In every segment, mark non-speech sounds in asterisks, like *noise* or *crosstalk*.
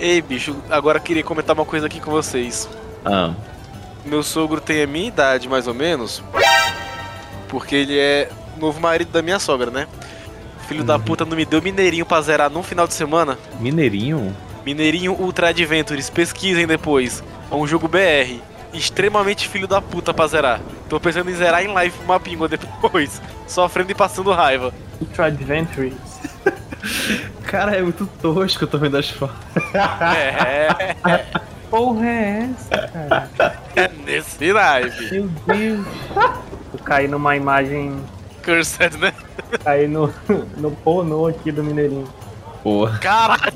Ei, bicho, agora queria comentar uma coisa aqui com vocês. Ah. Meu sogro tem a minha idade, mais ou menos. Porque ele é novo marido da minha sogra, né? Filho da puta não me deu mineirinho pra zerar num final de semana. Mineirinho? Mineirinho Ultra Adventures, pesquisem depois. É um jogo BR. Extremamente filho da puta pra zerar. Tô pensando em zerar em live uma pingua depois. *laughs* Sofrendo e passando raiva. Ultra Adventures. *laughs* Cara, é muito tosco, eu tô vendo as fotos. É, *laughs* Porra é essa, cara? é nesse live. Meu Deus. Eu caí numa imagem. Cursed, né? Caí no, no pornô aqui do Mineirinho. Porra. Caralho!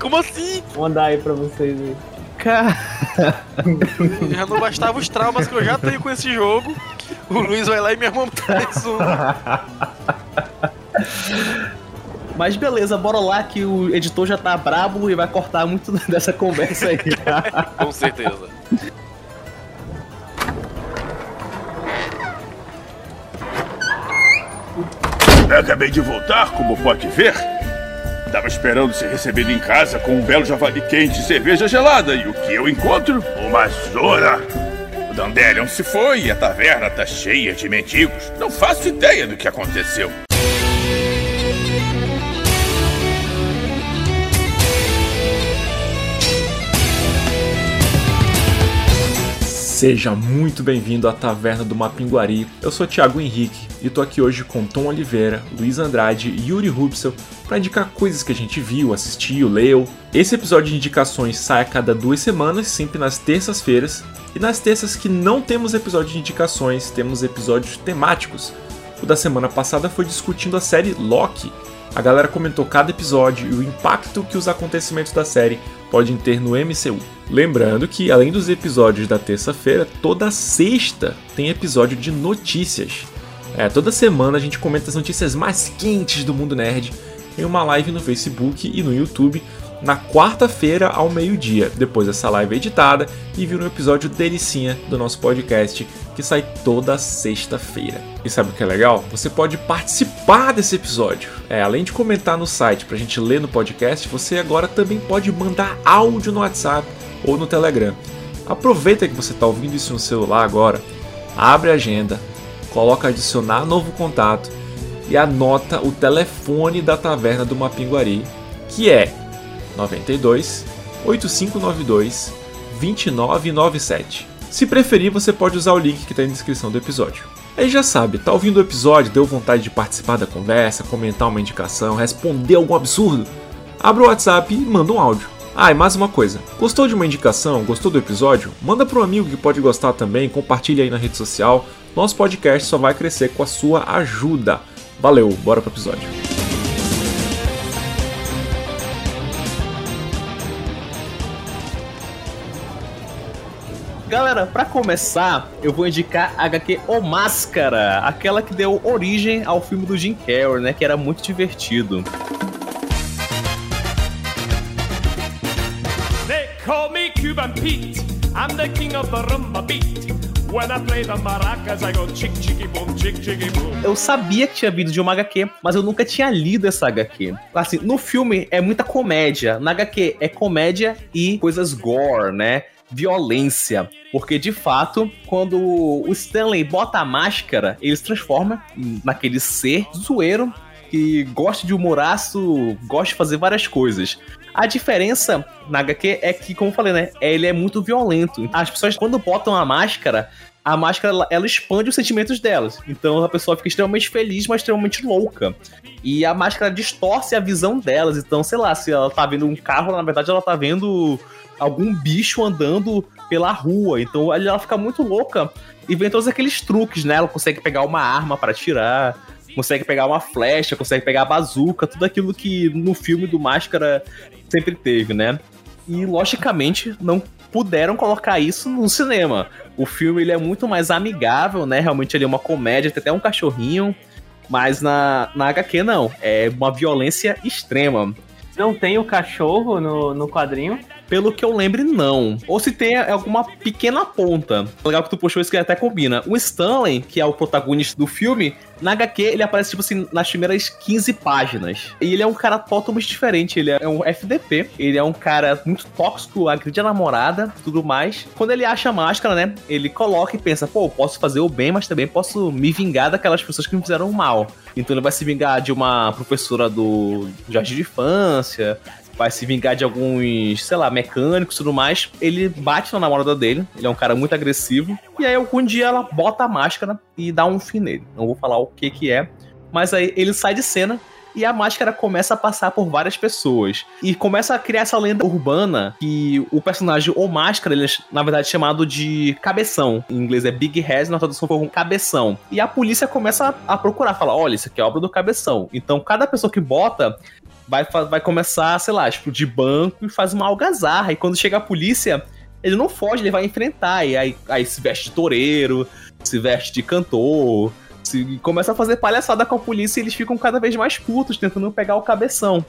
Como assim? Vou mandar aí pra vocês aí. Cara. *laughs* Já não bastava os traumas que eu já tenho com esse jogo. O Luiz vai lá e me arruma mais um. *laughs* Mas beleza, bora lá que o editor já tá brabo e vai cortar muito *laughs* dessa conversa aí. *laughs* Com certeza. Acabei de voltar, como pode ver. Tava esperando ser recebido em casa com um belo javali quente e cerveja gelada. E o que eu encontro? Uma zona. O Dandelion se foi e a taverna tá cheia de mendigos. Não faço ideia do que aconteceu. Seja muito bem-vindo à Taverna do Mapinguari. Eu sou Thiago Henrique e tô aqui hoje com Tom Oliveira, Luiz Andrade e Yuri Rubsel para indicar coisas que a gente viu, assistiu, leu. Esse episódio de indicações sai a cada duas semanas, sempre nas terças-feiras. E nas terças que não temos episódio de indicações, temos episódios temáticos. O da semana passada foi discutindo a série Loki. A galera comentou cada episódio e o impacto que os acontecimentos da série podem ter no MCU. Lembrando que, além dos episódios da terça-feira, toda sexta tem episódio de notícias. É, toda semana a gente comenta as notícias mais quentes do mundo nerd em uma live no Facebook e no YouTube na quarta-feira ao meio-dia. Depois essa live é editada e vira um episódio delicinha do nosso podcast que sai toda sexta-feira. E sabe o que é legal? Você pode participar desse episódio. É, além de comentar no site pra gente ler no podcast, você agora também pode mandar áudio no WhatsApp ou no Telegram. Aproveita que você está ouvindo isso no celular agora, abre a agenda, coloca adicionar novo contato e anota o telefone da taverna do Mapinguari, que é 92 8592 2997. Se preferir, você pode usar o link que está na descrição do episódio. Aí já sabe, tá ouvindo o episódio, deu vontade de participar da conversa, comentar uma indicação, responder algum absurdo? Abra o WhatsApp e manda um áudio. Ah, e mais uma coisa. Gostou de uma indicação? Gostou do episódio? Manda para um amigo que pode gostar também, compartilha aí na rede social. Nosso podcast só vai crescer com a sua ajuda. Valeu, bora pro episódio. Galera, pra começar, eu vou indicar a HQ O Máscara, aquela que deu origem ao filme do Jim Carrey, né, que era muito divertido. They call me Cuban Pete. I'm the king of the rumba beat. Eu sabia que tinha vindo de uma HQ, mas eu nunca tinha lido essa HQ. Assim, no filme é muita comédia, na HQ é comédia e coisas gore, né? Violência. Porque de fato, quando o Stanley bota a máscara, ele se transforma naquele ser zoeiro que gosta de humoraço, gosta de fazer várias coisas. A diferença na HQ é que, como eu falei, né? Ele é muito violento. As pessoas, quando botam a máscara, a máscara ela, ela expande os sentimentos delas. Então a pessoa fica extremamente feliz, mas extremamente louca. E a máscara distorce a visão delas. Então, sei lá, se ela tá vendo um carro, na verdade ela tá vendo algum bicho andando pela rua. Então ela fica muito louca e vem todos aqueles truques, né? Ela consegue pegar uma arma para atirar, consegue pegar uma flecha, consegue pegar a bazuca, tudo aquilo que no filme do Máscara sempre teve, né? E logicamente não puderam colocar isso no cinema. O filme ele é muito mais amigável, né? Realmente ele é uma comédia, tem até um cachorrinho, mas na, na HQ não, é uma violência extrema. Não tem o cachorro no, no quadrinho? Pelo que eu lembre, não. Ou se tem alguma pequena ponta. Legal que tu puxou isso que até combina. O Stanley, que é o protagonista do filme, na HQ ele aparece, tipo assim, nas primeiras 15 páginas. E ele é um cara totalmente diferente. Ele é um FDP. Ele é um cara muito tóxico, agride a namorada, tudo mais. Quando ele acha a máscara, né? Ele coloca e pensa, pô, posso fazer o bem, mas também posso me vingar daquelas pessoas que me fizeram mal. Então ele vai se vingar de uma professora do jardim de infância, vai se vingar de alguns, sei lá, mecânicos e tudo mais. Ele bate na namorada dele, ele é um cara muito agressivo. E aí algum dia ela bota a máscara e dá um fim nele. Não vou falar o que que é, mas aí ele sai de cena e a máscara começa a passar por várias pessoas. E começa a criar essa lenda urbana que o personagem, ou máscara, ele é, na verdade, chamado de cabeção. Em inglês é Big Head, na tradução foi um cabeção. E a polícia começa a procurar, fala: olha, isso aqui é obra do cabeção. Então, cada pessoa que bota vai, vai começar, sei lá, explodir banco e faz uma algazarra. E quando chega a polícia, ele não foge, ele vai enfrentar. E aí, aí se veste de toureiro, se veste de cantor, se começa a fazer palhaçada com a polícia e eles ficam cada vez mais putos, tentando pegar o cabeção.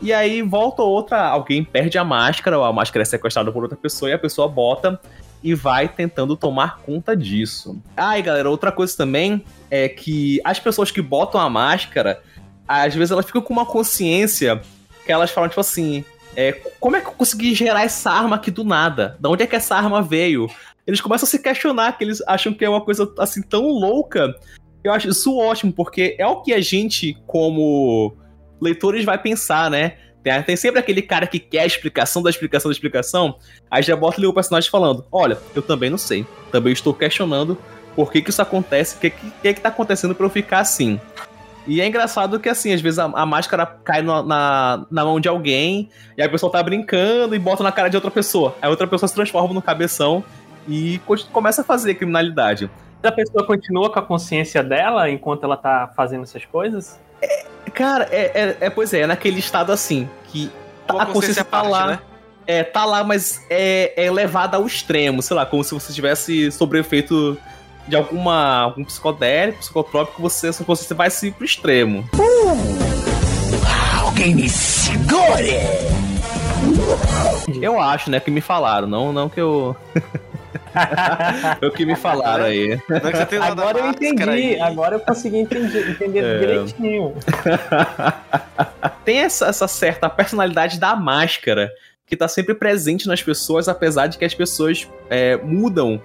E aí volta outra, alguém perde a máscara, ou a máscara é sequestrada por outra pessoa e a pessoa bota e vai tentando tomar conta disso. E galera, outra coisa também é que as pessoas que botam a máscara, às vezes elas ficam com uma consciência que elas falam, tipo assim, é, como é que eu consegui gerar essa arma aqui do nada? Da onde é que essa arma veio? Eles começam a se questionar, que eles acham que é uma coisa assim tão louca. Eu acho isso ótimo, porque é o que a gente, como leitores, vai pensar, né? Tem, tem sempre aquele cara que quer a explicação da explicação da explicação. Aí já bota ali o personagem falando: Olha, eu também não sei. Também estou questionando por que, que isso acontece, o que, que, que, que tá acontecendo para eu ficar assim. E é engraçado que, assim, às vezes a, a máscara cai na, na mão de alguém, e a pessoa tá brincando e bota na cara de outra pessoa. Aí outra pessoa se transforma no cabeção e começa a fazer criminalidade. A pessoa continua com a consciência dela enquanto ela tá fazendo essas coisas? É, cara, é, é, é, pois é, é naquele estado assim, que Uma a consciência tá parte, lá. né? É, tá lá, mas é, é levada ao extremo, sei lá, como se você tivesse sobre efeito de alguma algum psicodélico, psicotrópico, você, sua consciência vai se ir pro extremo. Alguém me segure! Eu acho, né, que me falaram, não, não que eu... o que me falaram aí. Não é Agora eu entendi, aí. agora eu consegui entender, entender É. direitinho. *laughs* Tem essa, essa certa personalidade da máscara que tá sempre presente nas pessoas, apesar de que as pessoas é, mudam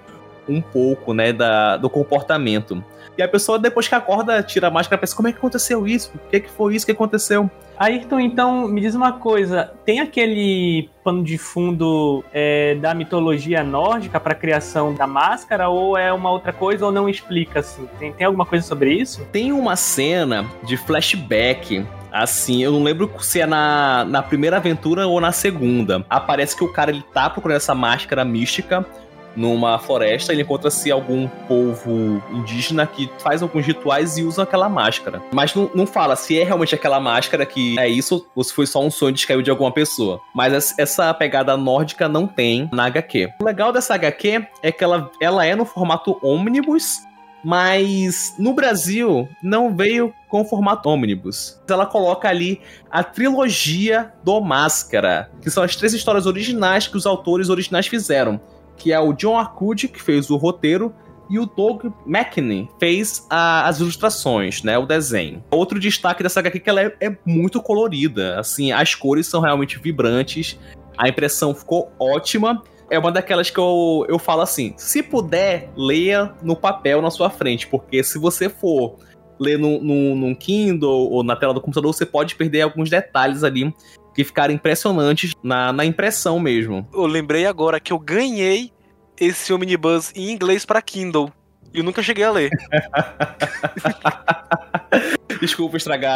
um pouco, né, da, do comportamento. E a pessoa, depois que acorda, tira a máscara e pensa, como é que aconteceu isso? O que, que foi isso que aconteceu? Ayrton, então, me diz uma coisa: tem aquele pano de fundo é, da mitologia nórdica para a criação da máscara, ou é uma outra coisa, ou não explica assim? Tem, tem alguma coisa sobre isso? Tem uma cena de flashback. Assim, eu não lembro se é na, na primeira aventura ou na segunda. Aparece que o cara ele tá procurando essa máscara mística numa floresta. Ele encontra-se algum povo indígena que faz alguns rituais e usa aquela máscara. Mas não, não fala se é realmente aquela máscara que é isso ou se foi só um sonho descaído de alguma pessoa. Mas es- essa pegada nórdica não tem na HQ. O legal dessa HQ é que ela, ela é no formato ônibus, mas no Brasil não veio com formato ônibus. Ela coloca ali a trilogia do Máscara, que são as três histórias originais que os autores originais fizeram, que é o John Arcudi, que fez o roteiro, e o Doug McKinney fez a- as ilustrações, né, o desenho. Outro destaque dessa HQ é que ela é, é muito colorida, assim, as cores são realmente vibrantes, a impressão ficou ótima, é uma daquelas que eu, eu falo assim: se puder, leia no papel na sua frente, porque se você for ler no, no, num Kindle ou na tela do computador, você pode perder alguns detalhes ali que ficaram impressionantes na, na impressão mesmo. Eu lembrei agora que eu ganhei esse Omnibus em inglês pra Kindle. E eu nunca cheguei a ler. *laughs* Desculpa estragar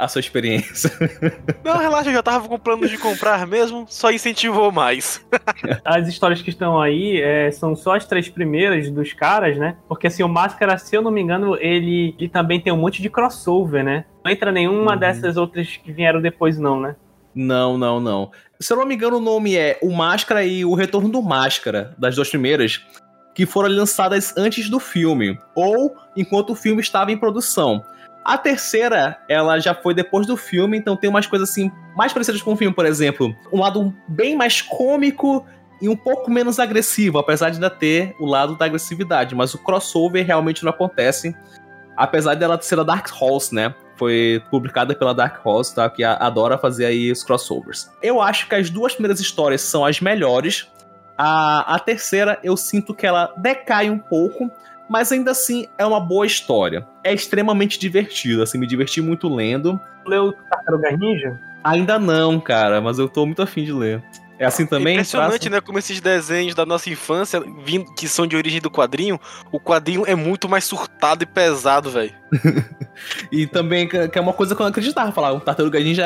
a, a sua experiência. *laughs* Não, relaxa, eu já tava com planos de comprar mesmo, só incentivou mais. *laughs* As histórias que estão aí é, são só as três primeiras dos caras, né? Porque assim, o Máscara, se eu não me engano, ele, ele também tem um monte de crossover, né? Não entra nenhuma Uhum. dessas outras que vieram depois, não, né? Não, não, não. Se eu não me engano, o nome é O Máscara e O Retorno do Máscara, das duas primeiras, que foram lançadas antes do filme, ou enquanto o filme estava em produção. A terceira, ela já foi depois do filme, então tem umas coisas assim mais parecidas com o filme, por exemplo. Um lado bem mais cômico e um pouco menos agressivo, apesar de ainda ter o lado da agressividade, mas o crossover realmente não acontece, apesar dela ser a Dark Horse, né? Foi publicada pela Dark Horse, tá? Que adora fazer aí os crossovers. Eu acho que as duas primeiras histórias são as melhores. A, a terceira, eu sinto que ela decai um pouco, mas ainda assim é uma boa história. É extremamente divertido, assim, me diverti muito lendo. Leu Tartaruga Ninja? Ainda não, cara, mas eu tô muito afim de ler. É assim também? É impressionante, Praça? né? Como esses desenhos da nossa infância, vindo, que são de origem do quadrinho, o quadrinho é muito mais surtado e pesado, velho. *laughs* e também, que é uma coisa que eu não acreditava. Falar, o Tartaruga Ninja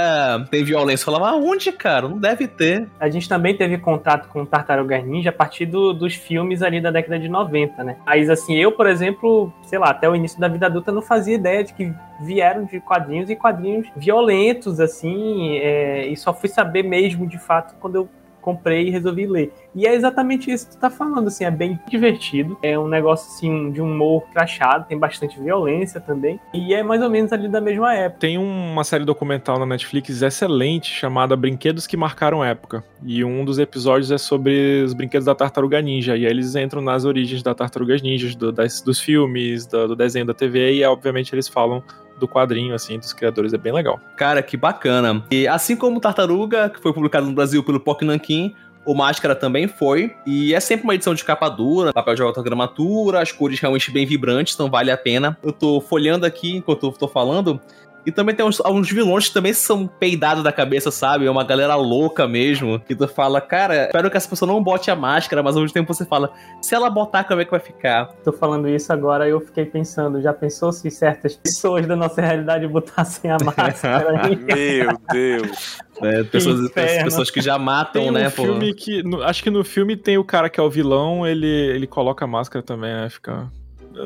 tem violência. Eu falava, aonde, cara? Não deve ter. A gente também teve contato com Tartaruga Ninja a partir do, dos filmes ali da década de 90, né? Mas assim, eu, por exemplo, sei lá, até o início da vida adulta não fazia ideia de que vieram de quadrinhos e quadrinhos violentos, assim, é, e só fui saber mesmo, de fato, quando eu comprei e resolvi ler. E é exatamente isso que tu tá falando, assim, é bem divertido. É um negócio, assim, de humor crachado, tem bastante violência também. E é mais ou menos ali da mesma época. Tem uma série documental na Netflix excelente chamada Brinquedos que Marcaram Época. E um dos episódios é sobre os brinquedos da Tartaruga Ninja. E aí eles entram nas origens da Tartarugas Ninjas, do, das, dos filmes, do, do desenho da TV, e obviamente eles falam do quadrinho, assim, dos criadores. É bem legal. Cara, que bacana. E assim como Tartaruga, que foi publicado no Brasil pelo Poc Nankin, o Máscara também foi. E é sempre uma edição de capa dura, papel de autogramatura, as cores realmente bem vibrantes, então vale a pena. Eu tô folhando aqui enquanto eu tô falando. E também tem uns, alguns vilões que também são peidados da cabeça, sabe? É uma galera louca mesmo. Que tu fala, cara, espero que essa pessoa não bote a máscara, mas ao mesmo tempo você fala, se ela botar, como é que vai ficar? Tô falando isso agora, eu fiquei pensando, já pensou se certas pessoas da nossa realidade botassem a máscara? *laughs* Meu Deus. É, pessoas, pessoas que já matam, tem um né? Filme que, no, acho que no filme tem o cara que é o vilão, ele, ele coloca a máscara também, né? Fica.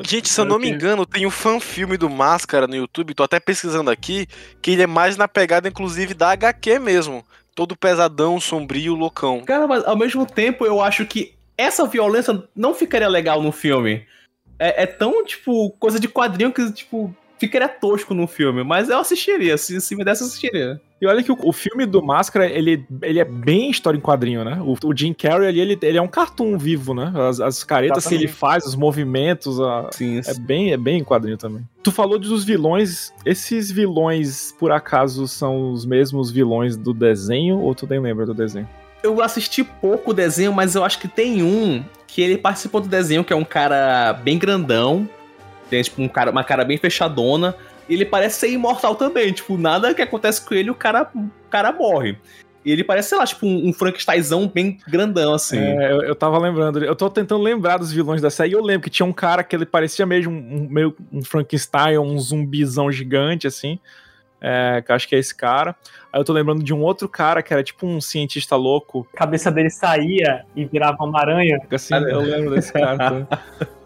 Gente, se eu não me engano, tem um fan-filme do Máscara no YouTube, tô até pesquisando aqui, que ele é mais na pegada, inclusive, da HQ mesmo. Todo pesadão, sombrio, loucão. Cara, mas ao mesmo tempo eu acho que essa violência não ficaria legal no filme. É, é tão, tipo, coisa de quadrinho que, tipo, ficaria tosco no filme. Mas eu assistiria, se, se me desse, eu assistiria. E olha que o, o, filme do Máscara, ele, ele é bem história em quadrinho, né? O, o Jim Carrey ali, ele, ele é um cartoon vivo, né? As, as caretas Exatamente. que ele faz, os movimentos, a, Sim, é bem é bem em quadrinho também. Tu falou dos vilões, esses vilões, por acaso, são os mesmos vilões do desenho, ou tu nem lembra do desenho? Eu assisti pouco o desenho, mas eu acho que tem um que ele participou do desenho, que é um cara bem grandão, tem tipo um cara, uma cara bem fechadona, ele parece ser imortal também. Tipo, nada que acontece com ele, o cara, o cara morre. E ele parece, sei lá, tipo um, um Frankensteinzão bem grandão, assim. É, eu, eu tava lembrando, eu tô tentando lembrar dos vilões da série, e eu lembro que tinha um cara que ele parecia mesmo um, meio um Frankenstein, um zumbizão gigante, assim. É, que eu acho que é esse cara. Aí eu tô lembrando de um outro cara que era tipo um cientista louco. A cabeça dele saía e virava uma aranha. Assim, eu lembro desse cara. *laughs*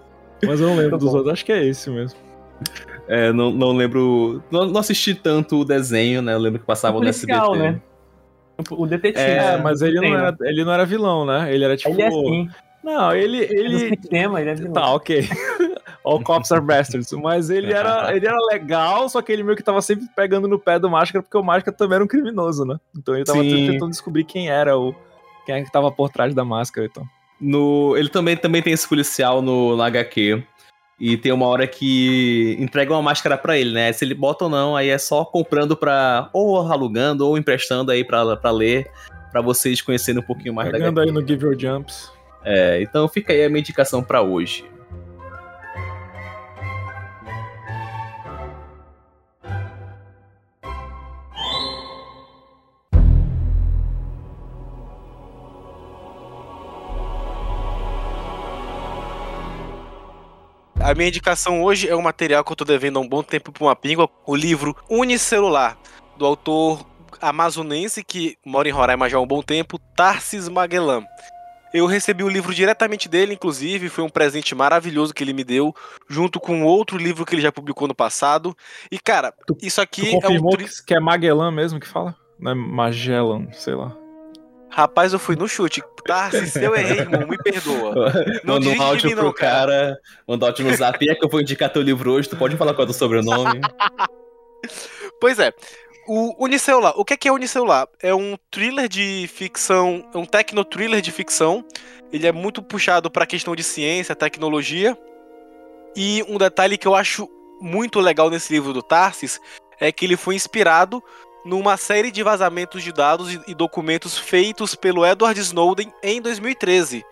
Mas eu não lembro dos outros, acho que é esse mesmo. É, não, não lembro. Não, não, assisti tanto o desenho, né? Eu lembro que passava no SBT. né? O detetive. É, mas ele não, era, ele não era vilão, né? Ele era tipo. Ele é assim. Não, ele. ele... Tema, ele é vilão. Tá, ok. *laughs* All cops are bastards. Mas ele era, *laughs* ele era legal, só que ele meio que tava sempre pegando no pé do Máscara, porque o Máscara também era um criminoso, né? Então ele tava Sim. tentando descobrir quem era o. Quem é que tava por trás da máscara então. No, ele também, também tem esse policial no, no HQ. E tem uma hora que entregam uma máscara para ele, né? Se ele bota ou não, aí é só comprando pra. ou alugando, ou emprestando aí pra, pra ler, para vocês conhecerem um pouquinho mais Pegando da aí no Give Your Jumps. É, então fica aí a minha indicação pra hoje. A minha indicação hoje é um material que eu tô devendo há um bom tempo pra uma píngua, o livro Unicelular, do autor amazonense que mora em Roraima já há um bom tempo, Tarsis Magellan. Eu recebi o livro diretamente dele, inclusive, foi um presente maravilhoso que ele me deu, junto com outro livro que ele já publicou no passado. E, cara, Tu- isso aqui Tu é um. confirmou tri- que, que é Magellan mesmo que fala? Não é Magellan, sei lá. Rapaz, eu fui no chute. Tarsi, se eu errei, irmão, me perdoa. *laughs* Não Manda um áudio mim, pro não, cara. manda um áudio no zap, é que eu vou indicar teu livro hoje, tu pode falar qual é o sobrenome. *laughs* Pois é. O Unicelular. O que é que é Unicelular? É um thriller de ficção, é um tecno-thriller de ficção. Ele é muito puxado pra questão de ciência, tecnologia. E um detalhe que eu acho muito legal nesse livro do Tarsis é que ele foi inspirado numa série de vazamentos de dados e, documentos feitos pelo Edward Snowden em 2013.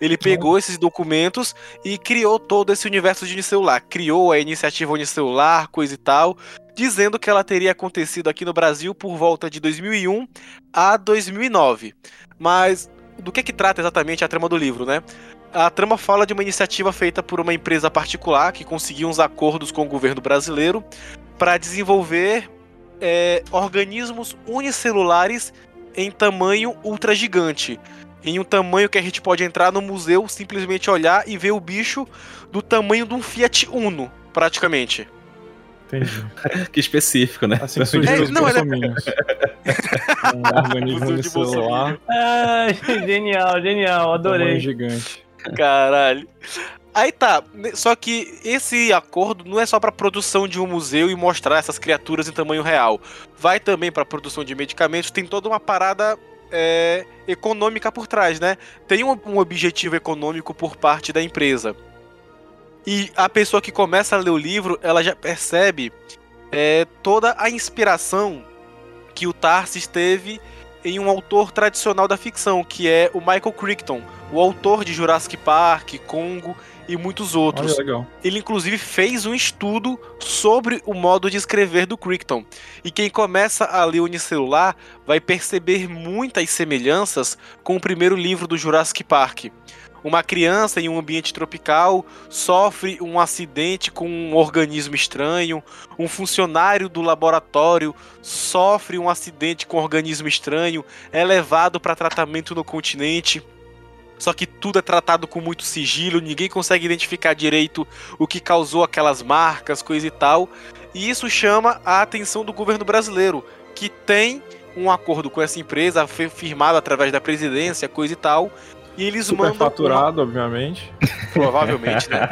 Ele pegou esses documentos e criou todo esse universo de Unicelular. Criou a iniciativa Unicelular, coisa e tal, dizendo que ela teria acontecido aqui no Brasil por volta de 2001 a 2009. Mas do que que trata exatamente a trama do livro, né? A trama fala de uma iniciativa feita por uma empresa particular que conseguiu uns acordos com o governo brasileiro para desenvolver é, organismos unicelulares em tamanho ultra gigante. Em um tamanho que a gente pode entrar no museu, simplesmente olhar e ver o bicho do tamanho de um Fiat Uno, praticamente. Entendi. *laughs* que específico, né? Assim É, não, ele é-. *laughs* Um organismo unicelular, Ai, genial, genial, tamanho adorei. gigante. Caralho. Aí tá, né, só que esse acordo não é só pra produção de um museu e mostrar essas criaturas em tamanho real. Vai também pra produção de medicamentos, tem toda uma parada é, econômica por trás, né? Tem um, um objetivo econômico por parte da empresa. E a pessoa que começa a ler o livro, ela já percebe é, toda a inspiração que o Tarsis teve em um autor tradicional da ficção, que é o Michael Crichton, o autor de Jurassic Park, Congo e muitos outros. Olha, legal. Ele inclusive fez um estudo sobre o modo de escrever do Crichton. E quem começa a ler Unicelular vai perceber muitas semelhanças com o primeiro livro do Jurassic Park. Uma criança em um ambiente tropical sofre um acidente com um organismo estranho. Um funcionário do laboratório sofre um acidente com um organismo estranho. É levado para tratamento no continente. Só que tudo é tratado com muito sigilo, ninguém consegue identificar direito o que causou aquelas marcas, coisa e tal. E isso chama a atenção do governo brasileiro, que tem um acordo com essa empresa, firmado através da presidência, coisa e tal. E eles Super mandam. uma- faturado, obviamente. *laughs* Provavelmente, né?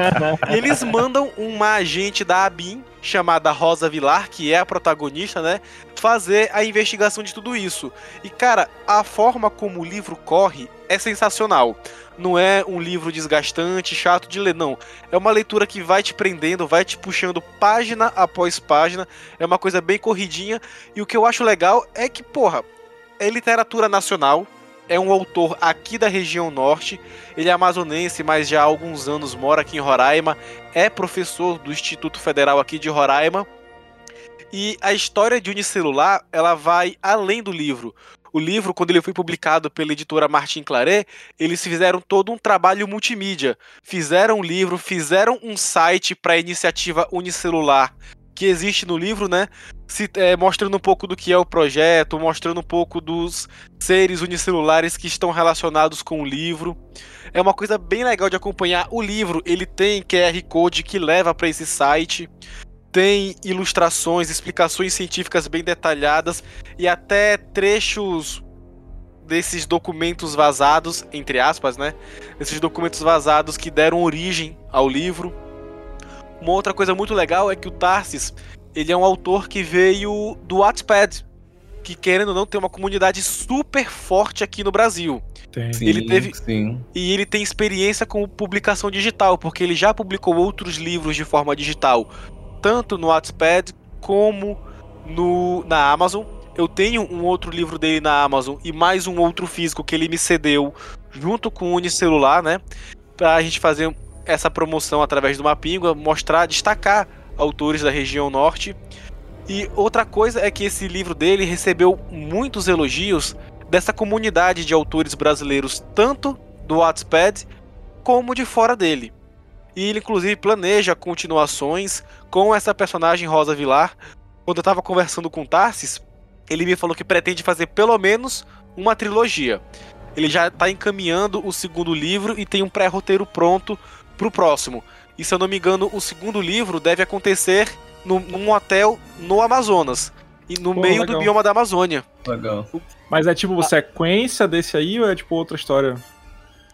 E eles mandam uma agente da ABIN, chamada Rosa Vilar, que é a protagonista, né? Fazer a investigação de tudo isso. E, cara, a forma como o livro corre é sensacional. Não é um livro desgastante, chato de ler, não. É uma leitura que vai te prendendo, vai te puxando página após página. É uma coisa bem corridinha. E o que eu acho legal é que, porra, é literatura nacional. É um autor aqui da região norte. Ele é amazonense, mas já há alguns anos mora aqui em Roraima. É professor do Instituto Federal aqui de Roraima. E a história de Unicelular, ela vai além do livro. O livro, quando ele foi publicado pela editora Martin Claret, eles fizeram todo um trabalho multimídia. Fizeram um livro, fizeram um site para a iniciativa Unicelular que existe no livro, né? Se, é, mostrando um pouco do que é o projeto, mostrando um pouco dos seres unicelulares que estão relacionados com o livro. É uma coisa bem legal de acompanhar. O livro ele tem QR Code que leva para esse site, tem ilustrações, explicações científicas bem detalhadas e até trechos desses documentos vazados, entre aspas, né? Esses documentos vazados que deram origem ao livro. Uma outra coisa muito legal é que o Tarsis, ele é um autor que veio do Wattpad, que querendo ou não tem uma comunidade super forte aqui no Brasil. Tem. Sim, Ele teve- Sim. E ele tem experiência com publicação digital, porque ele já publicou outros livros de forma digital, tanto no Wattpad como no, na Amazon. Eu tenho um outro livro dele na Amazon e mais um outro físico que ele me cedeu junto com o Unicelular, né? Pra gente fazer essa promoção através do Mapingua, mostrar, destacar autores da região norte. E outra coisa é que esse livro dele recebeu muitos elogios dessa comunidade de autores brasileiros, tanto do Wattpad como de fora dele. E ele inclusive planeja continuações com essa personagem Rosa Vilar. Quando eu tava conversando com Tarsis, ele me falou que pretende fazer pelo menos uma trilogia. Ele já tá encaminhando o segundo livro e tem um pré-roteiro pronto pro próximo. E se eu não me engano, o segundo livro deve acontecer num, num hotel no Amazonas. e no Pô, meio legal. do bioma da Amazônia. Legal. Mas é tipo sequência desse aí ou é tipo outra história?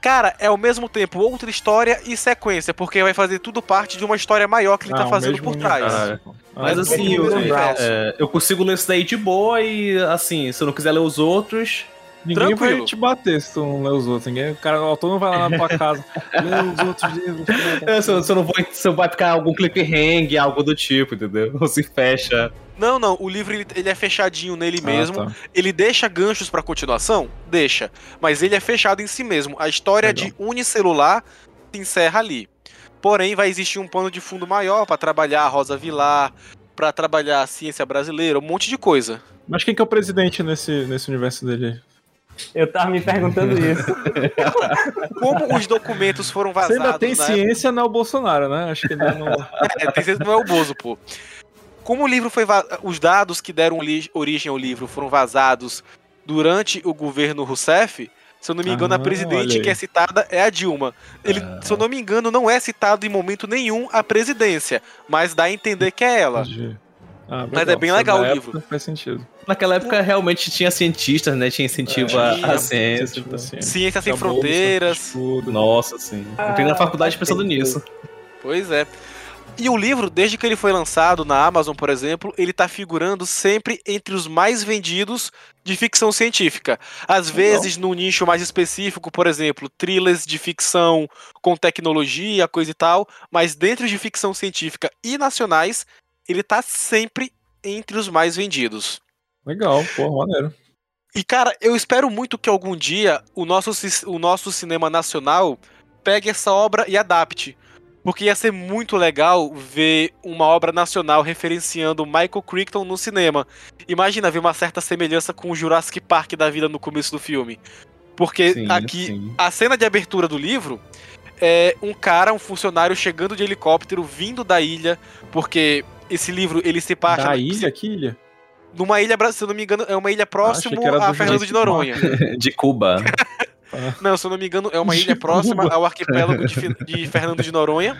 Cara, é ao mesmo tempo outra história e sequência, porque vai fazer tudo parte de uma história maior que ele Ah, tá fazendo mesmo por trás. Mas é assim, bem eu, no é, eu consigo ler isso daí de boa e assim, se eu não quiser ler os outros. Ninguém Tranquilo. vai te bater se tu não ler os outros. Ninguém, o cara, o autor não vai lá na tua casa. *laughs* Lê os outros livros. da- É, Se não vou, se eu vai ficar algum cliffhanger, algo do tipo, entendeu? Ou se fecha. Não, não, o livro ele, ele é fechadinho nele mesmo. Ah, tá. Ele deixa ganchos pra continuação? Deixa. Mas ele é fechado em si mesmo. A história Legal. de unicelular se encerra ali. Porém, vai existir um pano de fundo maior pra trabalhar a Rosa Vilar, pra trabalhar a ciência brasileira, um monte de coisa. Mas quem que é o presidente nesse, nesse universo dele? Eu tava me perguntando *laughs* isso. Como os documentos foram Você vazados. ainda tem na ciência, não é o Bolsonaro, né? Acho que ele não. *laughs* É, tem que não é o Bozo, pô. Como o livro foi os dados que deram origem ao livro foram vazados durante o governo Rousseff, se eu não me engano, Ah, a presidente que é citada é a Dilma. Ele, se eu não me engano, não é citado em momento nenhum a presidência, mas dá a entender que é ela. Ah, Mas é bem legal o época livro. Faz sentido. Naquela época realmente tinha cientistas, né? Tinha incentivo a- Tinha, a ciência. Tipo assim, Ciência sem fronteiras. tudo. Nossa, sim. Entrei na faculdade pensando nisso. Pois é. E o livro, desde que ele foi lançado na Amazon, por exemplo, ele tá figurando sempre entre os mais vendidos de ficção científica. Às vezes num nicho mais específico, por exemplo, thrillers de ficção com tecnologia, coisa e tal, mas dentro de ficção científica e nacionais, ele tá sempre entre os mais vendidos. Legal, pô, maneiro. E cara, eu espero muito que algum dia o nosso, o nosso cinema nacional pegue essa obra e adapte. Porque ia ser muito legal ver uma obra nacional referenciando Michael Crichton no cinema. Imagina ver uma certa semelhança com o Jurassic Park da vida no começo do filme. Porque Sim, aqui, sim. a cena de abertura do livro é um cara, um funcionário chegando de helicóptero, vindo da ilha, porque esse livro ele se passa Da ilha, que ilha? Numa ilha, se eu não me engano, é uma ilha do a Fernando de Noronha. *laughs* De Cuba. *laughs* Não, se eu não me engano, é uma ilha próxima ao arquipélago de, de Fernando de Noronha,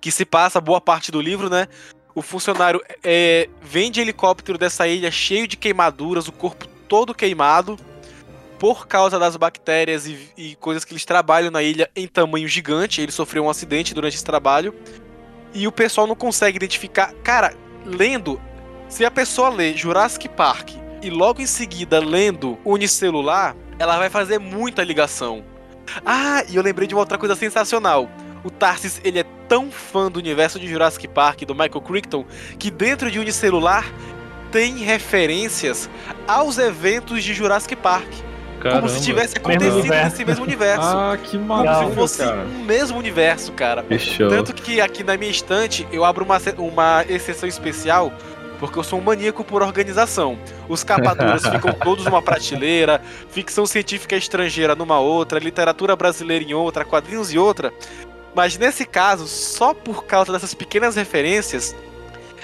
que se passa boa parte do livro, né? O funcionário é, vem de helicóptero dessa ilha cheio de queimaduras, o corpo todo queimado, por causa das bactérias e, e coisas que eles trabalham na ilha em tamanho gigante. Ele sofreu um acidente durante esse trabalho. E o pessoal não consegue identificar. Cara, lendo, se a pessoa lê Jurassic Park e logo em seguida lendo Unicelular, ela vai fazer muita ligação. Ah, e eu lembrei de uma outra coisa sensacional. O Tarsis, ele é tão fã do universo de Jurassic Park, do Michael Crichton, que dentro de Unicelular tem referências aos eventos de Jurassic Park. como se tivesse acontecido nesse mesmo universo. *laughs* Ah, que como maravilha, se fosse cara. um mesmo universo, cara. Fechou. Tanto que aqui na minha estante eu abro uma, uma exceção especial, porque eu sou um maníaco por organização. Os capaduras *laughs* ficam todos numa prateleira, ficção científica estrangeira numa outra, literatura brasileira em outra, quadrinhos em outra. Mas nesse caso, só por causa dessas pequenas referências,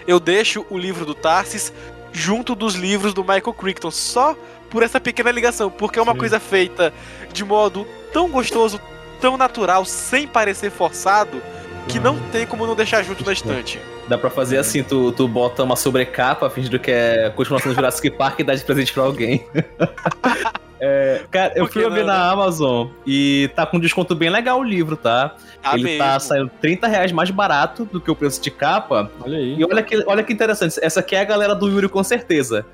eu deixo o livro do Tarsis junto dos livros do Michael Crichton, só por essa pequena ligação, porque é uma Sim. coisa feita de modo tão gostoso, tão natural, sem parecer forçado, que não tem como não deixar junto na estante. Dá pra fazer assim, tu, tu bota uma sobrecapa fingindo que é continuação do Jurassic *laughs* Park e dá de presente pra alguém. *laughs* É, cara, eu fui ver na Amazon e tá com desconto bem legal o livro, tá? Tá Ele tá mesmo. saindo 30 reais mais barato do que o preço de capa. Olha aí. E olha que, olha que interessante, essa aqui é a galera do Yuri com certeza.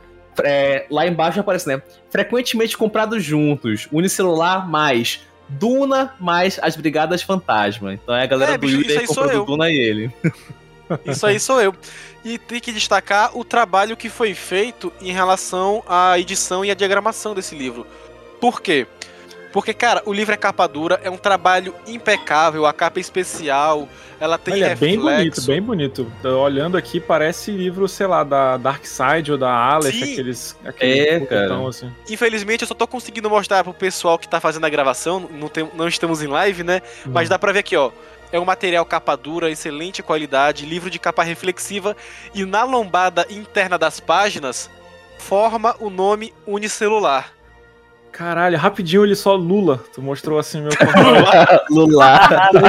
É, lá embaixo aparece, né? Frequentemente comprados juntos, unicelular mais Duna mais as Brigadas Fantasma. Então é a galera É, do bicho, Yuri comprando. Duna e ele. *laughs* *laughs* Isso aí sou eu. E tem que destacar o trabalho que foi feito em relação à edição e à diagramação desse livro. Por quê? Porque, cara, o livro é capa dura, é um trabalho impecável, a capa é especial, ela tem Olha, é bem bonito, bem bonito. Tô olhando aqui, parece livro, sei lá, da Dark Side ou da Aleph, Sim. aqueles, aqueles É, cara. assim. Infelizmente, eu só tô conseguindo mostrar pro pessoal que tá fazendo a gravação, não, tem, não estamos em live, né? Mas dá pra ver aqui, ó. É um material capa dura, excelente qualidade, livro de capa reflexiva e na lombada interna das páginas forma o nome unicelular. Caralho, rapidinho ele só Lula. Tu mostrou assim meu *laughs* controle. Lula.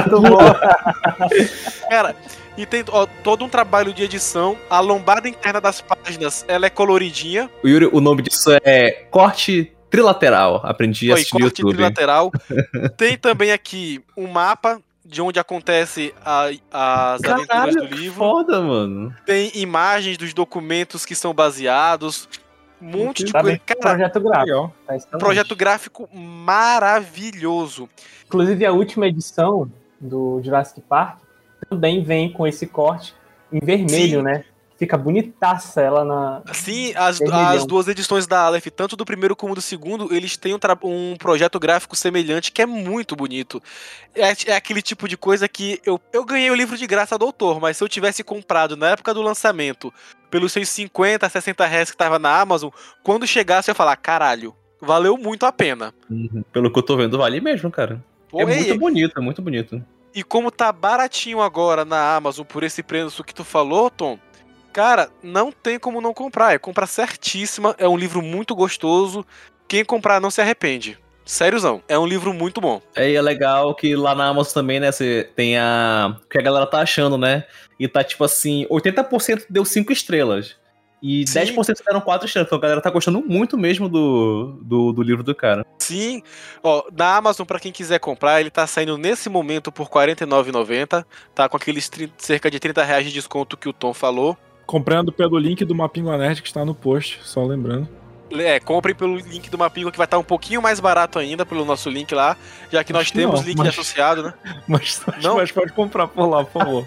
Bom. *laughs* Cara, E tem ó, todo um trabalho de edição. A lombada interna das páginas, ela é coloridinha. O Yuri, o nome disso é corte trilateral. Aprendi a assistir no corte YouTube. trilateral. *laughs* tem também aqui um mapa de onde acontece a- as aventuras Caralho, do que livro. foda, mano. Tem imagens dos documentos que são baseados. Um monte de Tá coisa. bem, Cara, projeto gráfico. Tá projeto gráfico maravilhoso. Inclusive, a última edição do Jurassic Park também vem com esse corte em vermelho, Sim. né? Fica bonitaça ela na. Sim, as, as duas edições da Aleph, tanto do primeiro como do segundo, eles têm um, um projeto gráfico semelhante que é muito bonito. É, é aquele tipo de coisa que eu, eu ganhei o livro de graça do autor, mas se eu tivesse comprado na época do lançamento pelos seus 50, 60 reais que tava na Amazon, quando chegasse eu ia falar, caralho, valeu muito a pena. Uhum. Pelo que eu tô vendo, vale mesmo, cara. Pô, é ei, muito bonito, é muito bonito. E como tá baratinho agora na Amazon por esse preço que tu falou, Tom, cara, não tem como não comprar. É compra certíssima, é um livro muito gostoso. Quem comprar não se arrepende. Sériozão, é um livro muito bom. É, e é legal que lá na Amazon também, né, você tem a... o que a galera tá achando, né? E tá tipo assim, 80% deu 5 estrelas. E Sim. 10% deram 4 estrelas. Então a galera tá gostando muito mesmo do, do, do livro do cara. Sim, ó, na Amazon, pra quem quiser comprar, ele tá saindo nesse momento por R$ 49,90. Tá com aqueles 30 cerca de 30 reais de desconto que o Tom falou. Comprando pelo link do Mapingua Nerd que está no post, só lembrando. É, comprem pelo link do Mapingo que vai estar um pouquinho mais barato ainda pelo nosso link lá, já que nós que temos não, link mas- associado, né? *laughs* Mas, Não? mas pode comprar por lá, por favor.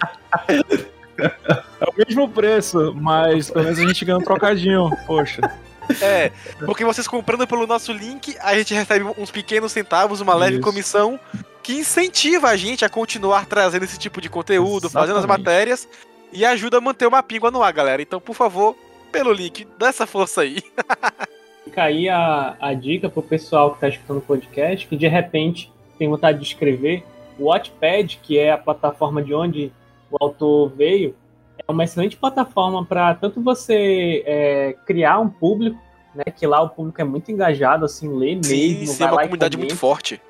É o mesmo preço, mas pelo menos a gente ganha um trocadinho. Poxa. É, porque vocês comprando pelo nosso link, a gente recebe uns pequenos centavos, uma leve Isso. comissão que incentiva a gente a continuar trazendo esse tipo de conteúdo, fazendo as Exatamente. matérias e ajuda a manter uma píngua no ar, galera. Então, por favor, pelo link, dá essa força aí. *laughs* Fica aí a, a dica pro pessoal que tá escutando o podcast, que de repente tem vontade de escrever. O Wattpad, que é a plataforma de onde o autor veio, é uma excelente plataforma para tanto você é, criar um público, né, que lá o público é muito engajado, assim, lê mesmo, sim, é uma comunidade muito forte.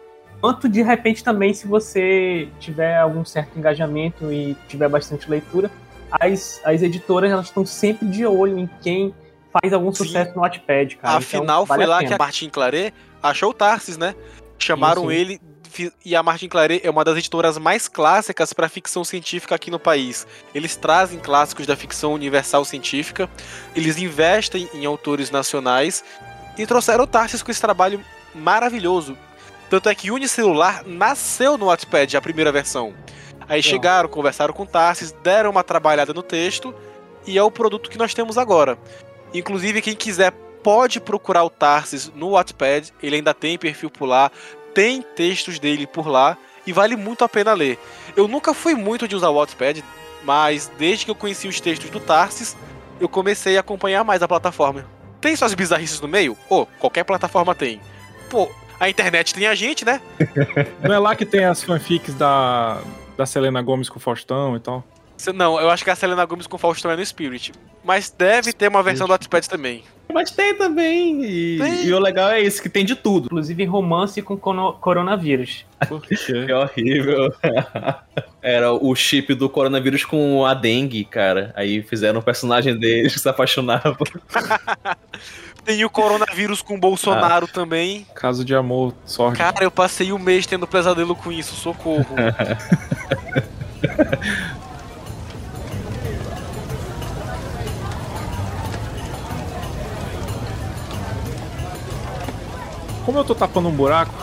Quanto de repente também, se você tiver algum certo engajamento e tiver bastante leitura, as, as editoras elas estão sempre de olho em quem faz algum Sim. sucesso no Wattpad, cara. Afinal, Então, vale foi lá pena. que a Martin Claret achou o Tarsis, né? Chamaram Sim, sim. ele e a Martin Claret é uma das editoras mais clássicas para ficção científica aqui no país. Eles trazem clássicos da ficção universal científica, eles investem em autores nacionais e trouxeram o Tarsis com esse trabalho maravilhoso. Tanto é que Unicelular nasceu no Wattpad, a primeira versão. Aí chegaram, conversaram com o Tarsis, deram uma trabalhada no texto e é o produto que nós temos agora. Inclusive, quem quiser pode procurar o Tarsis no Wattpad, ele ainda tem perfil por lá, tem textos dele por lá e vale muito a pena ler. Eu nunca fui muito de usar o Wattpad, mas desde que eu conheci os textos do Tarsis, eu comecei a acompanhar mais a plataforma. Tem suas bizarrices no meio? Pô, qualquer plataforma tem. Pô, a internet tem a gente, né? *laughs* Não é lá que tem as fanfics da, da Selena Gomes com o Faustão e tal? Não, eu acho que a Selena Gomes com Faustão é no Spirit. Mas deve ter uma versão do Wattpad também. Mas tem também. E, Tem. e o legal é isso, que tem de tudo. Inclusive romance com coronavírus. Por quê? É horrível. *laughs* Era o chip do coronavírus com a dengue, cara. Aí fizeram um personagem deles que se apaixonava. *laughs* Tem o coronavírus com Bolsonaro também. Caso de amor, sorte. Cara, eu passei um mês tendo pesadelo com isso, socorro. *laughs* Como eu tô tapando um buraco,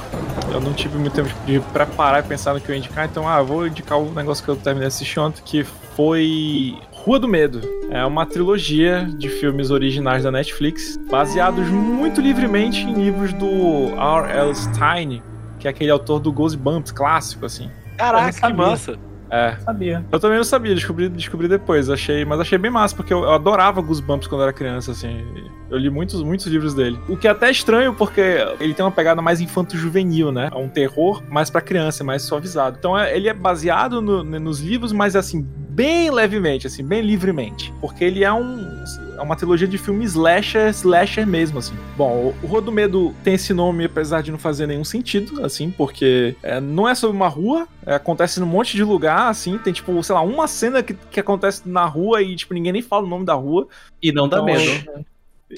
eu não tive muito tempo de preparar e pensar no que eu ia indicar, então, ah, vou indicar o negócio que eu terminei de assistir ontem, que foi Rua do Medo. É uma trilogia de filmes originais da Netflix, baseados muito livremente em livros do R.L. Stein, que é aquele autor do Goosebumps clássico, assim. Caraca, que massa. É, Sabia. eu também não sabia, descobri, descobri depois, achei, mas achei bem massa, porque eu, eu adorava Goosebumps quando eu era criança, assim. Eu li muitos, muitos livros dele. O que é até estranho, porque ele tem uma pegada mais infanto-juvenil, né? É um terror mais pra criança, mais suavizado. Então é- ele é baseado no- nos livros, mas assim, bem levemente, assim, bem livremente. Porque ele é um. É uma trilogia de filme slasher, slasher mesmo, assim. Bom, o Rua do Medo tem esse nome, apesar de não fazer nenhum sentido, assim, porque é, não é sobre uma rua, é, acontece num monte de lugar, assim, tem, tipo, sei lá, uma cena que, que acontece na rua e, tipo, ninguém nem fala o nome da rua. E não dá Então, medo.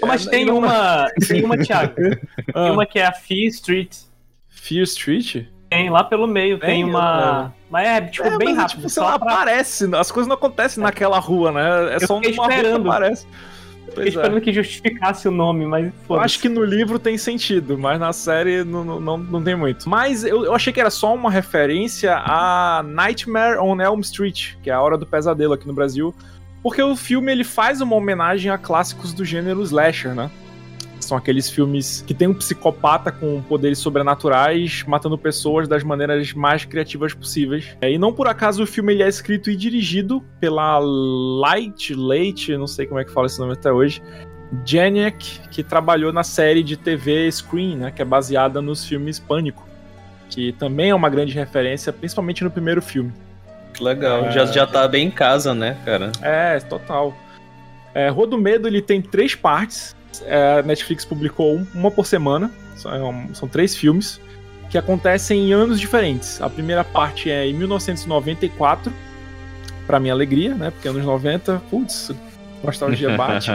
Mas É, tem não- uma, tem uma, Thiago. *laughs* Tem Ah, uma que é a Fear Street. Fear Street? Tem lá pelo meio, tem, Tem, uma. Mas é, tipo, É, bem mas, rápido. Tipo, sei só lá, pra... aparece, as coisas não acontecem naquela rua, né? É Eu só uma fiquei rua que esperando. aparece. Pois é. esperando que justificasse o nome, mas Eu foda acho que no livro tem sentido, mas na série não, não, não, não tem muito. Mas eu, eu achei que era só uma referência a Nightmare on Elm Street, que é a Hora do Pesadelo aqui no Brasil. Porque o filme ele faz uma homenagem a clássicos do gênero slasher, né? São aqueles filmes que tem um psicopata com poderes sobrenaturais matando pessoas das maneiras mais criativas possíveis. É, E não por acaso o filme ele é escrito e dirigido pela Light, Late, não sei como é que fala esse nome até hoje, Janiak, que trabalhou na série de TV Screen, né, que é baseada nos filmes Pânico, que também é uma grande referência, principalmente no primeiro filme. Legal. É. Já, já tá bem em casa, né, cara? É, total. É, Rua do Medo ele tem três partes. É, a Netflix publicou um- uma por semana. São, são três filmes que acontecem em anos diferentes. A primeira parte é em 1994, pra minha alegria, né? Porque anos 90, putz, nostalgia *laughs* bate.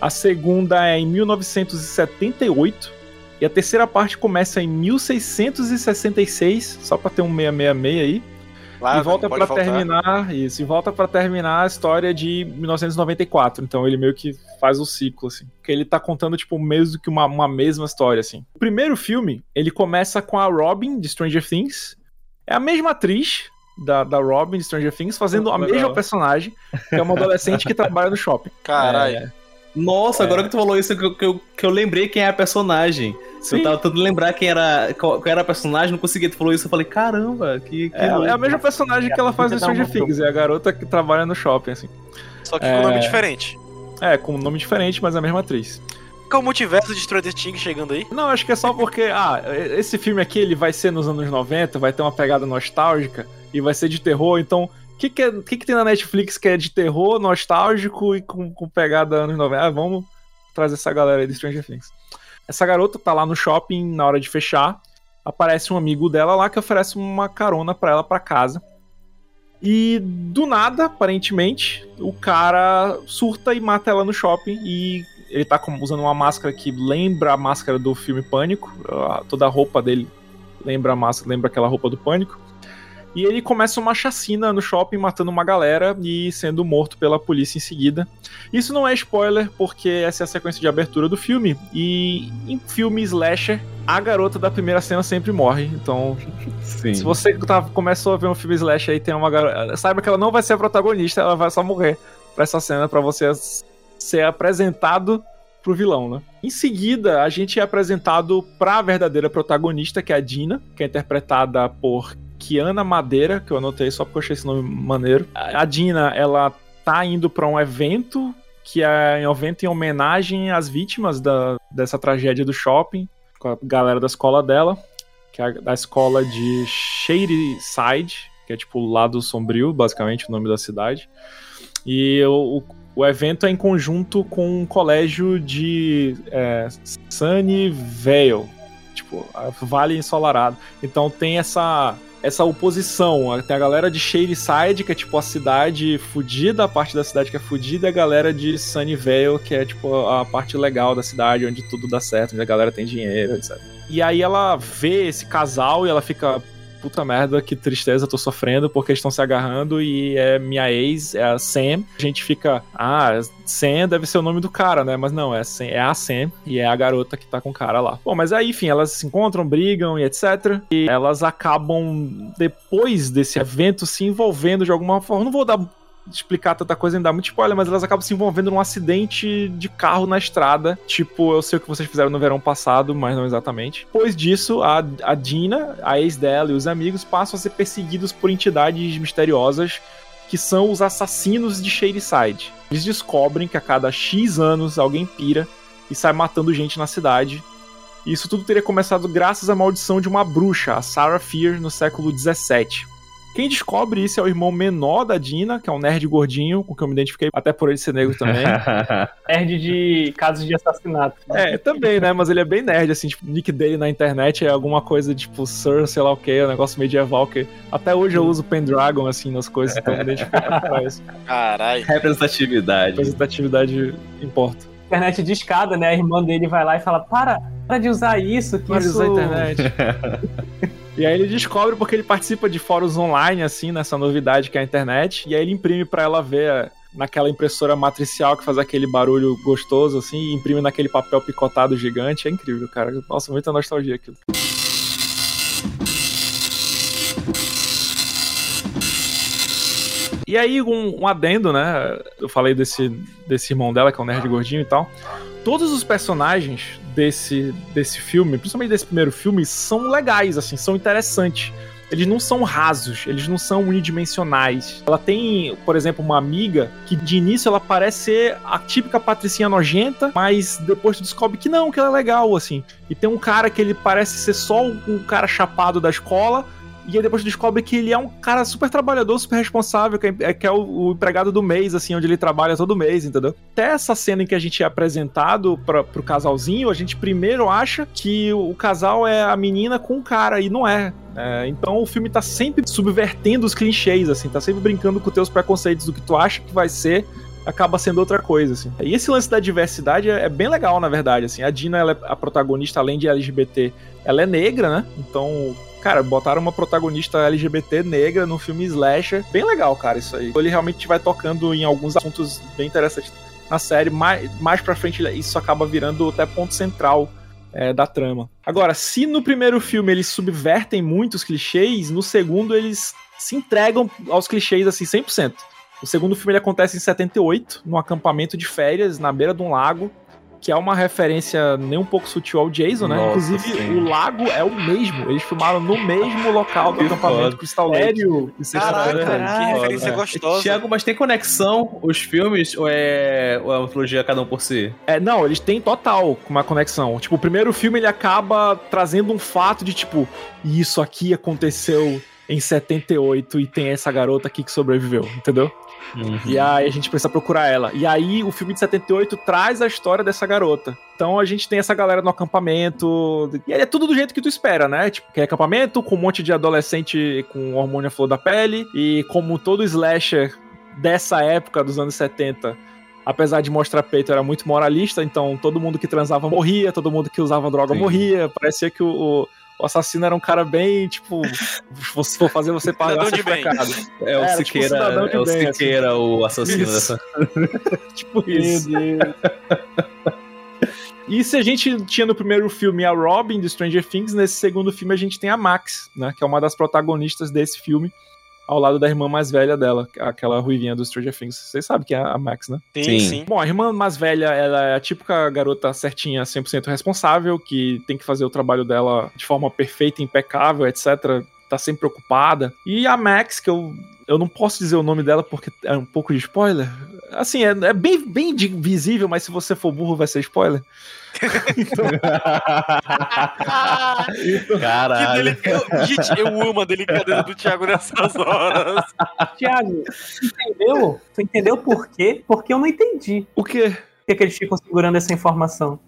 A segunda é em 1978. E a terceira parte começa em 1666, só pra ter um 666 aí. Lá, e volta faltar. terminar isso, e volta para terminar a história de 1994. Então ele meio que faz o ciclo assim, porque ele tá contando tipo mesmo que uma, uma mesma história assim. O primeiro filme, ele começa com a Robin de Stranger Things. É a mesma atriz da, da Robin de Stranger Things fazendo a Legal. mesma personagem, que é uma adolescente que trabalha no shopping. Caralho. É, Nossa, É. agora que tu falou isso, que eu, que eu, que eu lembrei quem é a personagem. Sim. Eu tava tentando lembrar quem era, qual, qual era a personagem, não conseguia. Tu falou isso, eu falei, caramba, que. que É, é a mesma personagem que ela faz no Stranger Things, é a garota que trabalha no shopping, assim. Só que É. com nome diferente. É, com um nome diferente, mas é a mesma atriz. Qual o multiverso de Stranger Things chegando aí? Não, acho que é só porque, ah, esse filme aqui ele vai ser nos anos 90, vai ter uma pegada nostálgica e vai ser de terror, então o que, que, é- que, que tem na Netflix que é de terror, nostálgico e com, com pegada anos 90? Ah, vamos trazer essa galera aí de Stranger Things. Essa garota tá lá no shopping na hora de fechar, aparece um amigo dela lá que oferece uma carona pra ela pra casa. E do nada, aparentemente, o cara surta e mata ela no shopping e ele tá usando uma máscara que lembra a máscara do filme Pânico. Ah, Toda a roupa dele lembra a máscara, lembra aquela roupa do Pânico. E ele começa uma chacina no shopping, matando uma galera e sendo morto pela polícia em seguida. Isso não é spoiler, porque essa é a sequência de abertura do filme. E em filme slasher, a garota da primeira cena sempre morre. Então, Sim. se você tá, começou a ver um filme slasher e tem uma garota. Saiba que ela não vai ser a protagonista, ela vai só morrer pra essa cena, pra você ser apresentado pro vilão, né? Em seguida, a gente é apresentado pra verdadeira protagonista, que é a Dina, que é interpretada por Kiana Madeira, que eu anotei só porque eu achei esse nome maneiro. A Dina, ela tá indo pra um evento que é um evento em homenagem às vítimas da, dessa tragédia do shopping, com a galera da escola dela, que é da escola de Shady Side, que é tipo o lado sombrio, basicamente o nome da cidade. E o, o, evento é em conjunto com um colégio de é, Sunnyvale, tipo, Vale Ensolarado. Então tem essa essa oposição. Tem a galera de Shadyside, que é tipo a cidade fudida, a parte da cidade que é fudida, e a galera de Sunnyvale, que é tipo a parte legal da cidade, onde tudo dá certo, onde a galera tem dinheiro, etc. E aí ela vê esse casal e ela fica. Puta merda, que tristeza, tô sofrendo porque estão se agarrando e é minha ex, é a Sam. A gente fica, ah, Sam deve ser o nome do cara, né? Mas não, é, Sam, é a Sam e é a garota que tá com o cara lá. Bom, mas aí, enfim, elas se encontram, brigam e etc. E elas acabam, depois desse evento, se envolvendo de alguma forma. Não vou dar explicar tanta coisa, ainda dá muito spoiler, mas elas acabam se envolvendo num acidente de carro na estrada. Tipo, eu sei o que vocês fizeram no verão passado, mas não exatamente. Depois disso, a, a Dina, a ex dela e os amigos passam a ser perseguidos por entidades misteriosas que são os assassinos de Shadyside. Eles descobrem que a cada X anos alguém pira e sai matando gente na cidade. E isso tudo teria começado graças à maldição de uma bruxa, a Sarah Fear, no século XVII. Quem descobre isso é o irmão menor da Dina, que é um nerd gordinho, com que eu me identifiquei, até por ele ser negro também. *laughs* Nerd de casos de assassinato. é, também, né? Mas ele é bem nerd, assim, tipo, o nick dele na internet é alguma coisa tipo Sir, sei lá o que, um negócio medieval que até hoje eu uso Pendragon, assim, nas coisas, então eu me identifico pra isso. Caralho. Representatividade. Representatividade importa. Internet de escada, né? A irmã dele vai lá e fala: Para, para de usar isso, que Para de isso. usar a internet. *laughs* E aí ele descobre porque ele participa de fóruns online, assim, nessa novidade que é a internet. E aí ele imprime pra ela ver naquela impressora matricial que faz aquele barulho gostoso, assim, e imprime naquele papel picotado gigante. É incrível, cara. Nossa, muita nostalgia aquilo. E aí, um, um adendo, né? Eu falei desse, desse irmão dela, que é um nerd gordinho e tal. Todos os personagens desse, desse filme, principalmente desse primeiro filme, são legais, assim, são interessantes. Eles não são rasos, eles não são unidimensionais. Ela tem, por exemplo, uma amiga que de início ela parece ser a típica patricinha nojenta, mas depois tu descobre que não, que ela é legal, assim. E tem um cara que ele parece ser só o cara chapado da escola, e aí depois descobre que ele é um cara super trabalhador, super responsável, que é, que é o, o empregado do mês, assim, onde ele trabalha todo mês, entendeu? Até essa cena em que a gente é apresentado pra, pro casalzinho, a gente primeiro acha que o, o casal é a menina com o cara, e não é. É, então o filme tá sempre subvertendo os clichês, assim, tá sempre brincando com teus preconceitos do que tu acha que vai ser, acaba sendo outra coisa, assim. E esse lance da diversidade é, é bem legal, na verdade, assim. A Dina, ela é a protagonista, além de LGBT, ela é negra, né? Então, cara, botaram uma protagonista LGBT negra no filme Slasher. Bem legal, cara, isso aí. Ele realmente vai tocando em alguns assuntos bem interessantes na série. Mais, mais pra frente, isso acaba virando até ponto central é, da trama. Agora, se no primeiro filme eles subvertem muitos clichês, no segundo eles se entregam aos clichês assim 100%. O segundo filme ele acontece em 78, num acampamento de férias na beira de um lago, que é uma referência nem um pouco sutil ao Jason, né? Nossa, Inclusive, sim. o lago é o mesmo. Eles filmaram no mesmo local do Que acampamento foda. Crystal Lake. Sério? em sexta-feira. Caraca, que referência É. gostosa. Tiago, mas tem conexão os filmes ou é, ou é uma trilogia cada um por si? É, não, eles têm total uma conexão. Tipo, o primeiro filme ele acaba trazendo um fato de tipo, isso aqui aconteceu em 78 e tem essa garota aqui que sobreviveu, entendeu? E aí a gente precisa procurar ela. E aí o filme de 78 traz a história dessa garota. Então a gente tem essa galera no acampamento. E aí é tudo do jeito que tu espera, né? Tipo, que é acampamento com um monte de adolescente com hormônio à flor da pele. E como todo slasher dessa época, dos anos 70, apesar de mostrar peito, era muito moralista. Então todo mundo que transava morria, todo mundo que usava droga Sim. morria. Parecia que o, o- o assassino era um cara bem, tipo, se for fazer você pagar Cidadão seu de bem. pecado. É o É, tipo Siqueira, de é o bem, assim. Siqueira o assassino Isso. dessa. *laughs* Tipo isso. E se a gente tinha no primeiro filme a Robin de Stranger Things, nesse segundo filme a gente tem a Max, né? Que é uma das protagonistas desse filme, ao lado da irmã mais velha dela, aquela ruivinha do Stranger Things. Vocês sabem que é a Max, né? Sim, Sim. sim. Bom, a irmã mais velha, ela é a típica garota certinha, 100% responsável, que tem que fazer o trabalho dela de forma perfeita, impecável, etc. Tá sempre preocupada. E a Max, que eu, eu não posso dizer o nome dela porque é um pouco de spoiler. Assim, é, é bem, bem visível, mas se você for burro vai ser spoiler. Que Caralho. delicado. Gente, eu amo a delicadeza do Thiago nessas horas. Tiago, entendeu? Tu entendeu por quê? Porque eu não entendi. O quê? Por que, que eles ficam segurando essa informação?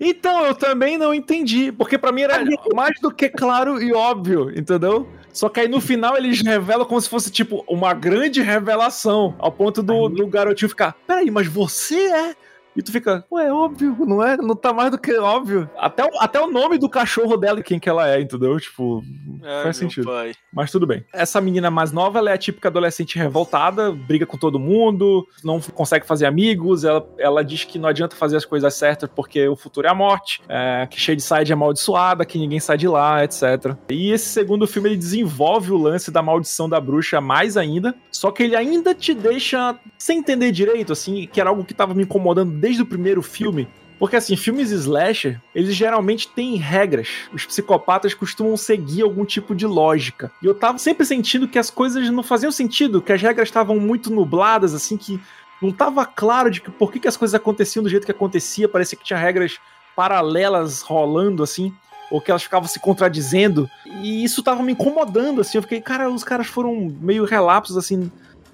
Então, eu também não entendi, porque pra mim era mais do que claro e óbvio, entendeu? Só que aí no final eles revelam como se fosse, tipo, uma grande revelação, ao ponto do, do garotinho ficar, peraí, mas você é? E tu fica, ué, é óbvio, não é? Não tá mais do que óbvio. Até o, até o nome do cachorro dela e quem que ela é, entendeu? Tipo, Ai, faz meu sentido. pai. Mas tudo bem. Essa menina mais nova, ela é a típica adolescente revoltada, briga com todo mundo, não consegue fazer amigos, ela, ela diz que não adianta fazer as coisas certas porque o futuro é a morte, é, que Shadeside é amaldiçoada, que ninguém sai de lá, etc. E esse segundo filme, ele desenvolve o lance da maldição da bruxa mais ainda, só que ele ainda te deixa sem entender direito, assim, que era algo que tava me incomodando desde o primeiro filme, porque assim, filmes slasher, eles geralmente têm regras. Os psicopatas costumam seguir algum tipo de lógica. E eu tava sempre sentindo que as coisas não faziam sentido, que as regras estavam muito nubladas, assim, que não tava claro de que, por que, que as coisas aconteciam do jeito que acontecia, parecia que tinha regras paralelas rolando, assim. ou que elas ficavam se contradizendo. E isso tava me incomodando, assim. Eu fiquei, cara, os caras foram meio relapsos, assim,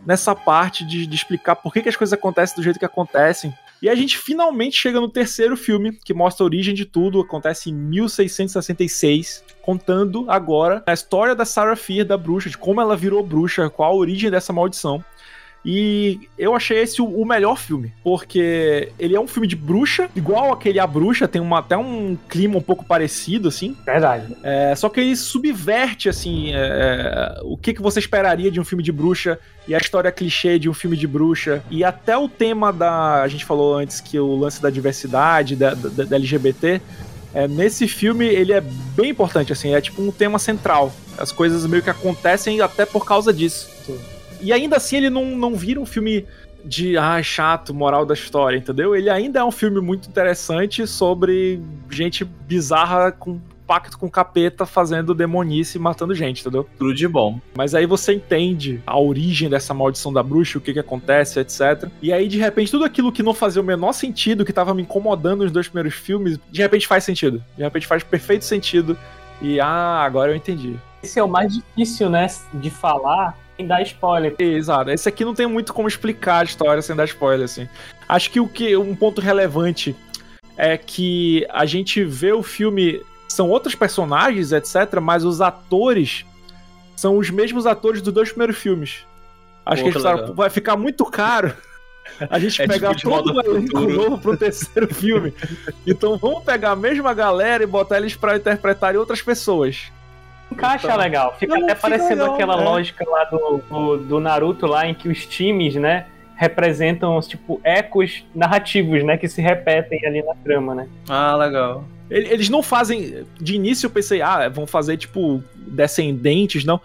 nessa parte de, de explicar por que, que as coisas acontecem do jeito que acontecem. E a gente finalmente chega no terceiro filme, que mostra a origem de tudo, acontece em 1666, contando agora a história da Sarah Fear, da bruxa, de como ela virou bruxa, qual a origem dessa maldição. E eu achei esse o- melhor filme, porque ele é um filme de bruxa, igual aquele A Bruxa, tem uma, até um clima um pouco parecido, assim. Verdade. É, só que ele subverte, assim, é, o que, que você esperaria de um filme de bruxa e a história clichê de um filme de bruxa. E até o tema da. A gente falou antes que o lance da diversidade, da, da- da LGBT. é, nesse filme ele é bem importante, assim, é tipo um tema central. As coisas meio que acontecem até por causa disso. E ainda assim ele não, não vira um filme de ah, chato, moral da história, entendeu? Ele ainda é um filme muito interessante sobre gente bizarra com pacto com capeta fazendo demonice e matando gente, entendeu? Tudo de bom. Mas aí você entende a origem dessa maldição da bruxa, o que que acontece, etc. E aí, de repente, tudo aquilo que não fazia o menor sentido, que tava me incomodando nos dois primeiros filmes, de repente faz sentido. De repente faz perfeito sentido. E, ah, agora eu entendi. Esse é o mais difícil, né, de falar sem dar spoiler. Exato. Esse aqui não tem muito como explicar a história sem dar spoiler, assim. Acho que o que um ponto relevante é que a gente vê o filme são outros personagens, etc, mas os atores são os mesmos atores dos dois primeiros filmes. Acho Pô, que que vai ficar muito caro a *laughs* gente É pegar tipo todo o elenco novo pro terceiro filme. *laughs* Então vamos pegar a mesma galera e botar eles pra interpretarem outras pessoas. Encaixa Então- legal. Fica Não, até fica parecendo legal, aquela é. lógica lá do, do, do Naruto lá, em que os times, né, representam, tipo, ecos narrativos, né, que se repetem ali na trama, né. Ah, legal. Ele- Eles não fazem. De início eu pensei, ah, vão fazer tipo descendentes, não.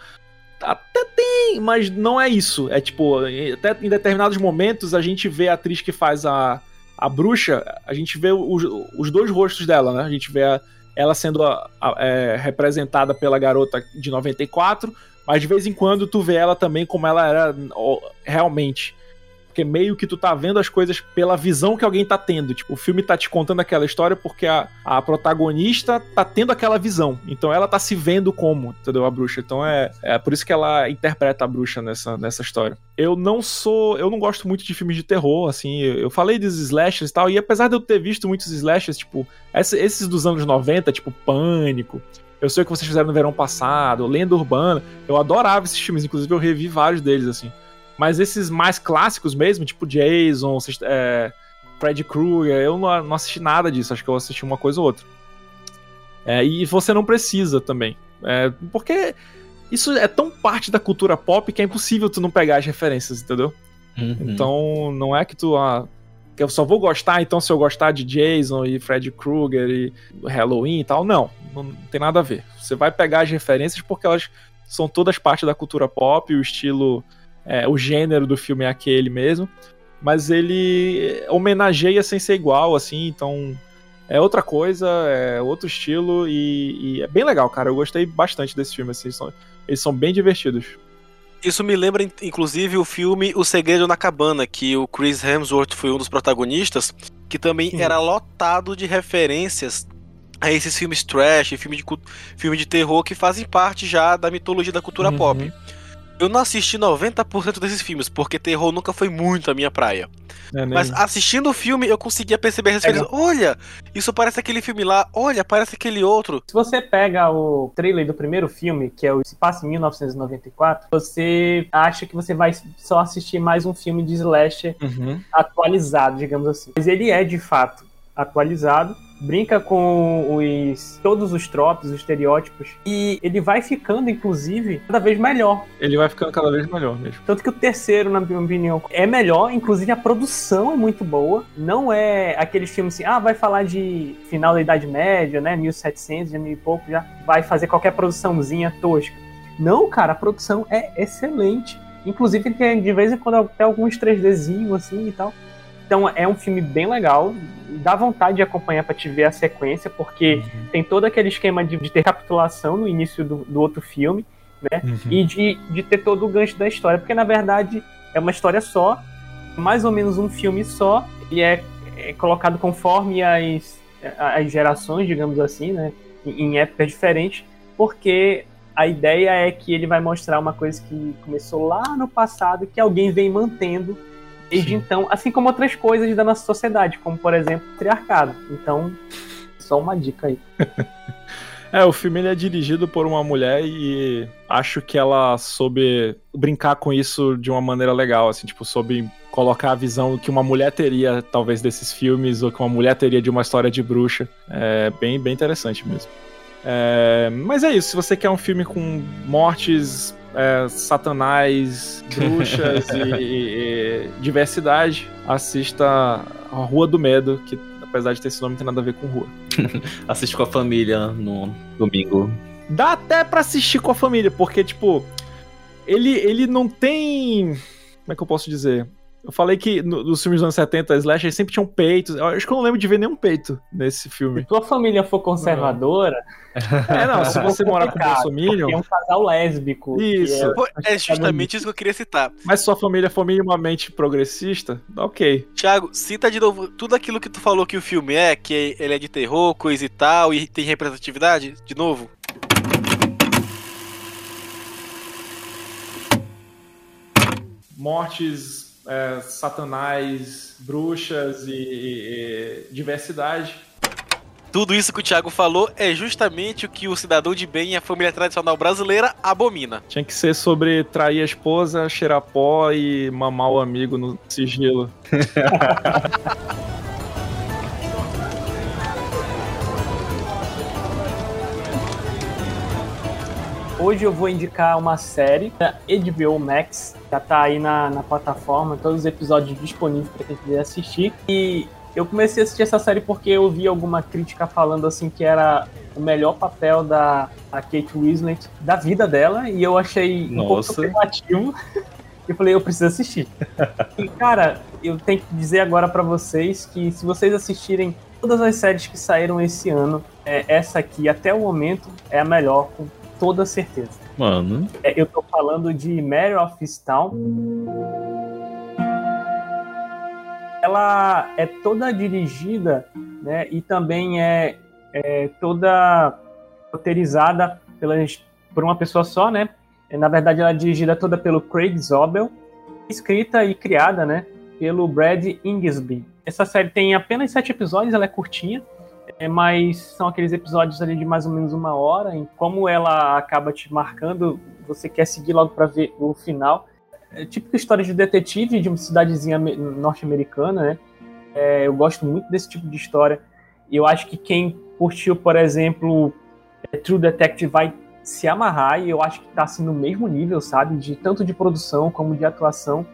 Até tem, mas não é isso. É tipo, até em determinados momentos a gente vê a atriz que faz a, a bruxa, a gente vê os, os dois rostos dela, né? A gente vê a- ela sendo a- a- é, representada pela garota de 94, mas de vez em quando tu vê ela também como ela era realmente. Porque meio que tu tá vendo as coisas pela visão que alguém tá tendo. Tipo, o filme tá te contando aquela história porque a, a protagonista tá tendo aquela visão. Então ela tá se vendo como, entendeu? A bruxa. Então é, é por isso que ela interpreta a bruxa nessa, nessa história. Eu não sou. Eu não gosto muito de filmes de terror, assim. Eu, eu falei dos slashers e tal. E apesar de eu ter visto muitos slashers, tipo, esse- esses dos anos 90, tipo Pânico. Eu sei o que vocês fizeram no verão passado, Lenda Urbana. Eu adorava esses filmes, inclusive eu revi vários deles, assim. Mas esses mais clássicos mesmo, tipo Jason, é, Freddy Krueger, eu não, não assisti nada disso, acho que eu assisti uma coisa ou outra. É, e você não precisa também. É, porque isso é tão parte da cultura pop que é impossível tu não pegar as referências, entendeu? Uhum. Então não é que tu. Ah, que eu só vou gostar, então se eu gostar de Jason e Freddy Krueger e Halloween e tal, não, não tem nada a ver. Você vai pegar as referências porque elas são todas parte da cultura pop, o estilo, é, o gênero do filme é aquele mesmo, mas ele homenageia sem ser igual, assim, então é outra coisa, é outro estilo e, e é bem legal, cara. Eu gostei bastante desse filme, assim, são- eles são bem divertidos. Isso me lembra, in- inclusive, o filme O Segredo na Cabana, que o Chris Hemsworth foi um dos protagonistas, que também era lotado de referências a esses filmes trash, filme de, filme de terror que fazem parte já da mitologia da cultura Uhum. pop. Eu não assisti 90% desses filmes, porque terror nunca foi muito a minha praia. né, né? Mas assistindo o filme, eu conseguia perceber as referências. Olha, isso parece aquele filme lá. Olha, parece aquele outro. Se você pega o trailer do primeiro filme, que é o Se Passa em 1994, você acha que você vai só assistir mais um filme de slasher Uhum. atualizado, digamos assim. Mas ele é de fato atualizado, brinca com os todos os tropos, os estereótipos e ele vai ficando inclusive cada vez melhor. Ele vai ficando cada vez melhor mesmo. Tanto que o terceiro, na minha opinião, é melhor, inclusive a produção é muito boa. Não é aqueles filmes assim, ah, vai falar de final da Idade Média, né, 1700, já mil e pouco, já vai fazer qualquer produçãozinha tosca. Não, cara, a produção é excelente. Inclusive tem de vez em quando até alguns 3Dzinhos assim e tal. Então é um filme bem legal, dá vontade de acompanhar pra te ver a sequência, porque tem todo aquele esquema de, de ter capitulação no início do, do outro filme, né? E de, de ter todo o gancho da história, porque na verdade é uma história só, mais ou menos um filme só, e é, é colocado conforme as, as gerações, digamos assim, né? em, em épocas diferentes, porque a ideia é que ele vai mostrar uma coisa que começou lá no passado que alguém vem mantendo desde Sim. então, assim como outras coisas da nossa sociedade, como por exemplo o triarcado. Então, só uma dica aí. *laughs* É, o filme é dirigido por uma mulher e acho que ela soube brincar com isso de uma maneira legal, assim, tipo, soube colocar a visão que uma mulher teria, talvez, desses filmes, ou que uma mulher teria de uma história de bruxa. É bem, bem interessante mesmo. É, mas é isso, se você quer um filme com mortes, é, satanás, bruxas *laughs* e, e- e diversidade, assista A Rua do Medo, que apesar de ter esse nome, não tem nada a ver com rua. *laughs* Assiste com a família no domingo. Dá até pra assistir com a família, porque, tipo, ele, ele não tem. Como é que eu posso dizer? Eu falei que no- nos filmes dos anos 70, Slash, eles sempre tinham peitos. Eu acho que eu não lembro de ver nenhum peito nesse Se filme. tua família for conservadora, É, não, se você morar com o porque é um casal lésbico. Isso. é- Pô, é justamente isso que eu queria citar. mas sua família for minimamente progressista, ok. Thiago, cita de novo tudo aquilo que tu falou que o filme é, que ele é de terror, coisa e tal, e tem representatividade, de novo. Mortes, é, satanás, bruxas e, e- e diversidade. Tudo isso que o Thiago falou é justamente o que o cidadão de bem e a família tradicional brasileira abomina. Tinha que ser sobre trair a esposa, cheirar pó e mamar o amigo no sigilo. *laughs* Hoje eu vou indicar uma série da HBO Max, já tá aí na, na plataforma, todos os episódios disponíveis para quem quiser assistir. E eu comecei a assistir essa série porque eu vi alguma crítica falando assim que era o melhor papel da Kate Winslet da vida dela e eu achei um pouco Nossa. superlativo. *laughs* Eu falei, eu preciso assistir. *laughs* E cara, eu tenho que dizer agora pra vocês que se vocês assistirem todas as séries que saíram esse ano, é, essa aqui até o momento é a melhor com toda certeza. Mano. É, eu tô falando de Mary of Easttown. Ela é toda dirigida, né, e também é, é toda roteirizada pelas, por uma pessoa só, né? Na verdade, ela é dirigida toda pelo Craig Zobel, escrita e criada, né, pelo Brad Ingesby. Essa série tem apenas sete episódios, ela é curtinha, é, mas são aqueles episódios ali de mais ou menos uma hora. E como ela acaba te marcando, você quer seguir logo para ver o final. É típica história de detetive de uma cidadezinha ame- norte-americana, né? É, eu gosto muito desse tipo de história. E eu acho que quem curtiu, por exemplo, é, True Detective vai se amarrar. E eu acho que tá assim no mesmo nível, sabe? De tanto de produção como de atuação.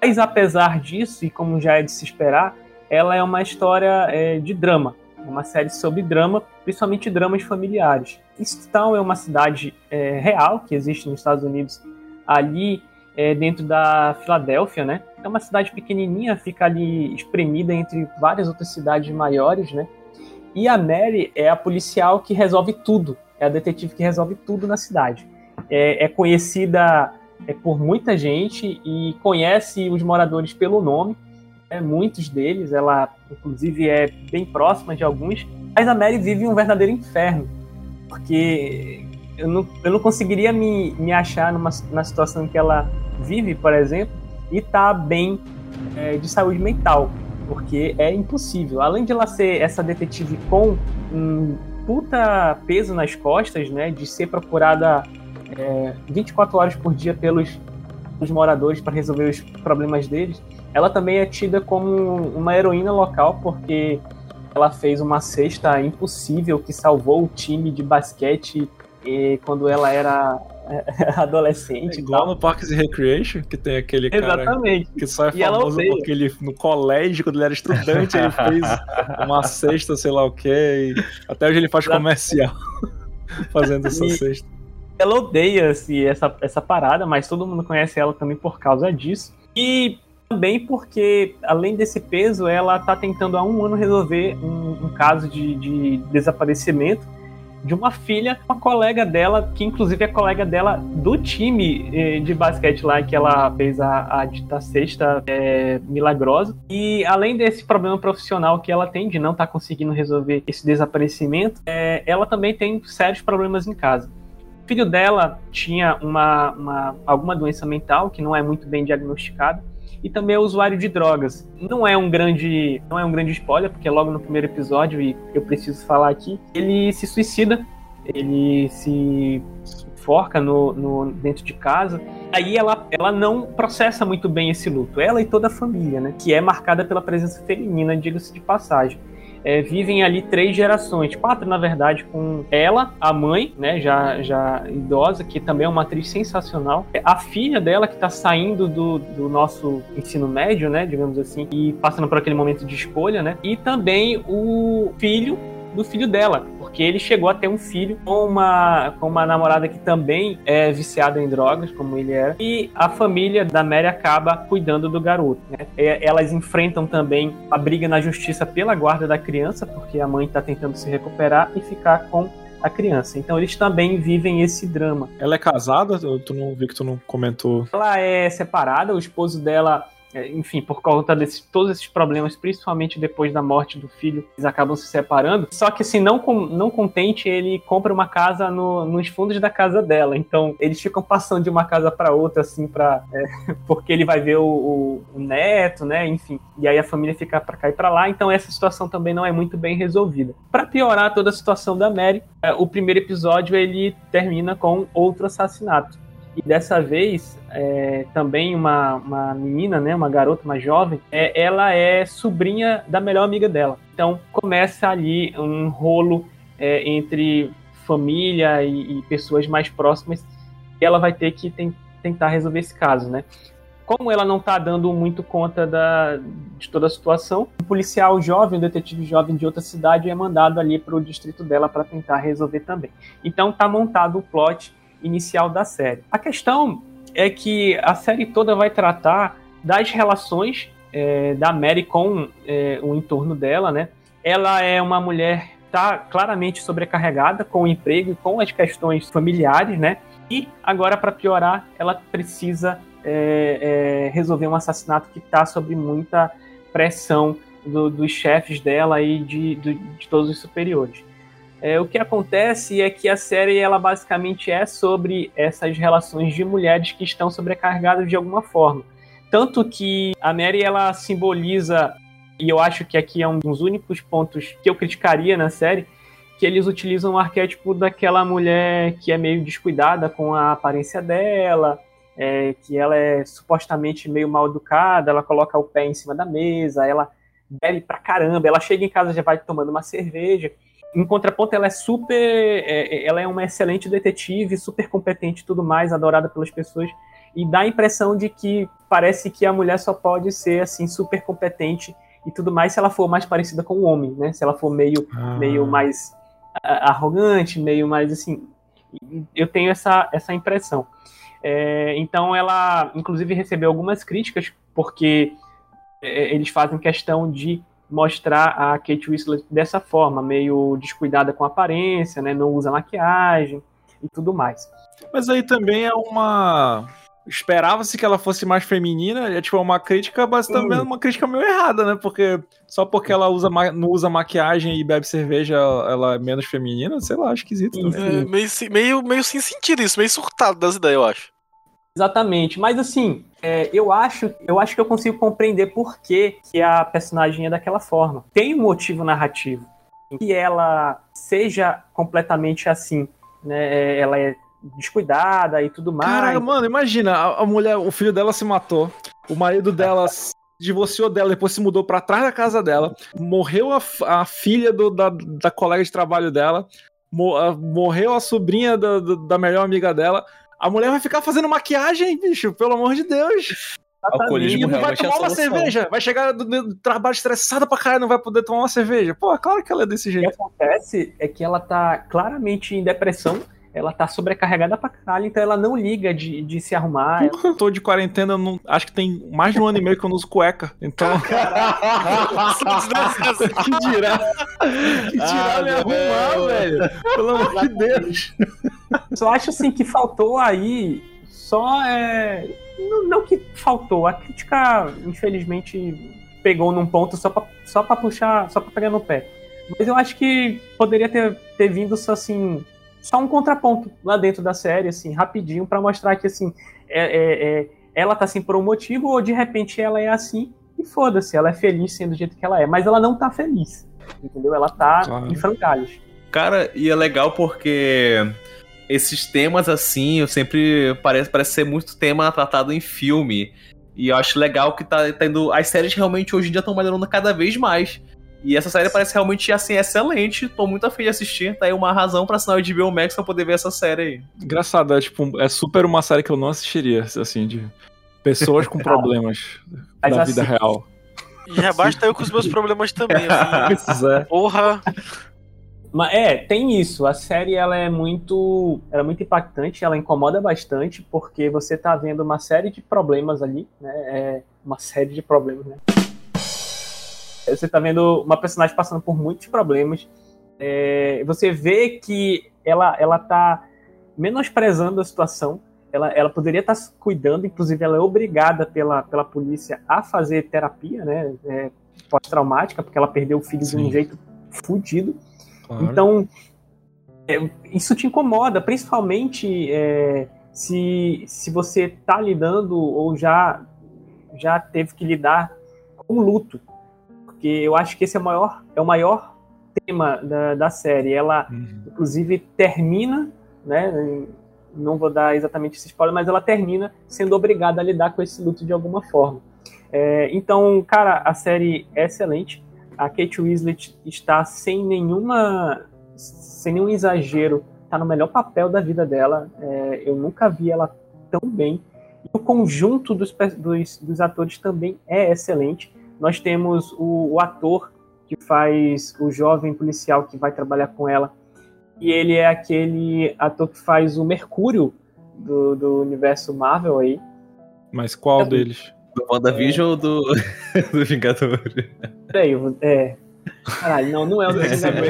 Mas apesar disso, e como já é de se esperar, ela é uma história é, de drama uma série sobre drama, principalmente dramas familiares. Easttown é uma cidade é, real que existe nos Estados Unidos, ali é, dentro da Filadélfia, né? É uma cidade pequenininha, fica ali espremida entre várias outras cidades maiores, né? E a Mary é a policial que resolve tudo, é a detetive que resolve tudo na cidade. É, é conhecida é, por muita gente e conhece os moradores pelo nome é, muitos deles, ela inclusive é bem próxima de alguns, mas a Mary vive um verdadeiro inferno, porque eu não, eu não conseguiria me, me achar numa, na situação que ela vive, por exemplo, e tá bem é, de saúde mental, porque é impossível. Além de ela ser essa detetive com um puta peso nas costas, né, de ser procurada é, 24 horas por dia pelos, pelos moradores para resolver os problemas deles, ela também é tida como uma heroína local porque ela fez uma cesta impossível que salvou o time de basquete quando ela era *laughs* adolescente. e Igual tal. no Parks and Recreation, que tem aquele cara Exatamente. que só é E famoso porque ele, no colégio, quando ele era estudante, ele fez *laughs* uma cesta, sei lá o quê. Até hoje ele faz comercial *laughs* fazendo essa E- cesta. Ela odeia assim, essa, essa parada, mas todo mundo conhece ela também por causa disso. E também porque, além desse peso, ela tá tentando há um ano resolver um, um caso de, de desaparecimento de uma filha, uma colega dela, que inclusive é colega dela do time eh, de basquete lá, que ela fez a, a dita sexta é, milagrosa. E além desse problema profissional que ela tem de não estar tá conseguindo resolver esse desaparecimento, é, ela também tem sérios problemas em casa. O filho dela tinha uma, uma, alguma doença mental que não é muito bem diagnosticada e também é usuário de drogas. Não é um grande, não é um grande spoiler, porque logo no primeiro episódio e eu preciso falar aqui, ele se suicida, ele se forca no, no, dentro de casa. Aí ela, ela não processa muito bem esse luto. Ela e toda a família, né? Que é marcada pela presença feminina, diga-se de passagem é, vivem ali três gerações, quatro na verdade, com ela, a mãe, né, já, já idosa, que também é uma atriz sensacional, a filha dela que está saindo do, do nosso ensino médio, né, digamos assim, e passando por aquele momento de escolha, né, e também o filho do filho dela, porque ele chegou a ter um filho com uma, com uma namorada que também é viciada em drogas, como ele era, e a família da Mary acaba cuidando do garoto. Né? Elas enfrentam também a briga na justiça pela guarda da criança, porque a mãe está tentando se recuperar e ficar com a criança. Então eles também vivem esse drama. Ela é casada? Tu não vi que tu não comentou. Ela é separada, o esposo dela enfim, por conta de todos esses problemas, principalmente depois da morte do filho, eles acabam se separando. Só que, assim, não, com, não contente, ele compra uma casa no, nos fundos da casa dela. Então, eles ficam passando de uma casa para outra, assim, pra, é, *laughs* porque ele vai ver o, o, o, neto, né? Enfim. E aí a família fica para cá e para lá. Então, essa situação também não é muito bem resolvida. Para piorar toda a situação da Mary, é, o primeiro episódio ele termina com outro assassinato. E dessa vez, é, também uma, uma menina, né, uma garota, uma jovem, é, ela é sobrinha da melhor amiga dela. Então começa ali um rolo é, entre família e, e, pessoas mais próximas e ela vai ter que tem, tentar resolver esse caso, né? Como ela não está dando muito conta da, de toda a situação, um policial jovem, um detetive jovem de outra cidade é mandado ali para o distrito dela para tentar resolver também. Então está montado o plot inicial da série. A questão é que a série toda vai tratar das relações é, da Mary com é, o entorno dela, né? Ela é uma mulher tá claramente sobrecarregada com o emprego e com as questões familiares, né? E agora, para piorar, ela precisa é, é, resolver um assassinato que está sob muita pressão do, dos chefes dela e de, de, de todos os superiores. É, o que acontece é que a série ela basicamente é sobre essas relações de mulheres que estão sobrecarregadas de alguma forma. Tanto que a Mary ela simboliza, e eu acho que aqui é um dos únicos pontos que eu criticaria na série, que eles utilizam o arquétipo daquela mulher que é meio descuidada com a aparência dela, é, que ela é supostamente meio mal educada, ela coloca o pé em cima da mesa, ela bebe pra caramba, ela chega em casa já vai tomando uma cerveja. Em contraponto, ela é super. É, é, ela é uma excelente detetive, super competente e tudo mais, adorada pelas pessoas. E dá a impressão de que parece que a mulher só pode ser assim, super competente e tudo mais se ela for mais parecida com o homem, né? Se ela for meio, ah. meio mais arrogante, meio mais assim. Eu tenho essa, essa impressão. É, então ela, inclusive, recebeu algumas críticas porque é, eles fazem questão de mostrar a Kate Winslet dessa forma, meio descuidada com a aparência, né? Não usa maquiagem e tudo mais. Mas aí também é uma esperava-se que ela fosse mais feminina, é tipo uma crítica, mas também é uma crítica meio errada, né? Porque só porque ela usa não usa maquiagem e bebe cerveja, ela é menos feminina, sei lá, esquisito. É, meio, meio, meio sem sentido isso, meio surtado das ideias, eu acho. Exatamente, mas assim, é, eu acho eu acho que eu consigo compreender por que, que a personagem é daquela forma. Tem um motivo narrativo. Que ela seja completamente assim, né? Ela é descuidada e tudo mais. Caraca, mano, imagina, a, a mulher, o filho dela se matou, o marido dela divorciou dela, depois se mudou para trás da casa dela, morreu a, a filha do, da, da colega de trabalho dela, morreu a sobrinha da, da melhor amiga dela. A mulher vai ficar fazendo maquiagem, bicho, pelo amor de Deus. Alcoolismo não vai tomar é uma cerveja, vai chegar do, do, trabalho estressada pra caralho, não vai poder tomar uma cerveja. Pô, claro que ela é desse jeito. O que acontece é que ela tá claramente em depressão ela tá sobrecarregada pra caralho, então ela não liga de, de se arrumar. Eu tô de quarentena, não, acho que tem mais de um ano e meio que eu não uso cueca. Então, *laughs* que dirá? Que dirá Ah, me não, arrumar, velho. velho? Pelo amor de Deus. Só acho assim que faltou aí. Só é. Não, não que faltou. A crítica, infelizmente, pegou num ponto só pra, só pra puxar, só pra pegar no pé. Mas eu acho que poderia ter, ter vindo só assim. Só um contraponto lá dentro da série, assim, rapidinho, pra mostrar que assim. É, é- é- ela tá assim por um motivo, ou de repente ela é assim, e foda-se, ela é feliz sendo do jeito que ela é. Mas ela não tá feliz. Entendeu? Ela tá Claro. em frangalhos. Cara, e é legal porque esses temas assim, eu sempre parece, parece ser muito tema tratado em filme. E eu acho legal que tá tendo. As séries realmente hoje em dia estão melhorando cada vez mais. E essa série parece realmente assim, excelente. Tô muito afim de assistir. Tá aí uma razão pra assinar o HBO Max pra poder ver essa série aí. engraçado, é tipo, é super uma série que eu não assistiria, assim, de pessoas com *laughs* problemas Mas da assim- vida real. E já basta eu com os meus problemas também. assim. *laughs* É. Porra. Mas é, tem isso. A série ela é muito, ela é muito impactante, ela incomoda bastante porque você tá vendo uma série de problemas ali, né? É uma série de problemas, né? Você tá vendo uma personagem passando por muitos problemas. É, você vê que ela ela tá menosprezando a situação. Ela, ela poderia estar se cuidando, inclusive ela é obrigada pela, pela polícia a fazer terapia, né? É, pós-traumática, porque ela perdeu o filho de um Sim. jeito fudido. Claro. Então, é, isso te incomoda, principalmente é, se, se você tá lidando ou já, já teve que lidar com luto. Porque eu acho que esse é o maior, é o maior tema da, da série. Ela, Uhum. inclusive, termina, né? Não vou dar exatamente esse spoiler, mas ela termina sendo obrigada a lidar com esse luto de alguma forma. É, então, cara, a série é excelente. A Kate Winslet está sem nenhuma, sem nenhum exagero, está no melhor papel da vida dela. É, eu nunca vi ela tão bem. E o conjunto dos, dos, dos atores também é excelente. Nós temos o, o ator que faz o jovem policial que vai trabalhar com ela. E ele é aquele ator que faz o Mercúrio do, do universo Marvel aí. Mas qual deles? Do WandaVision ou do, *laughs* do Vingador? Peraí, é. Caralho, não, não é o do Vingador,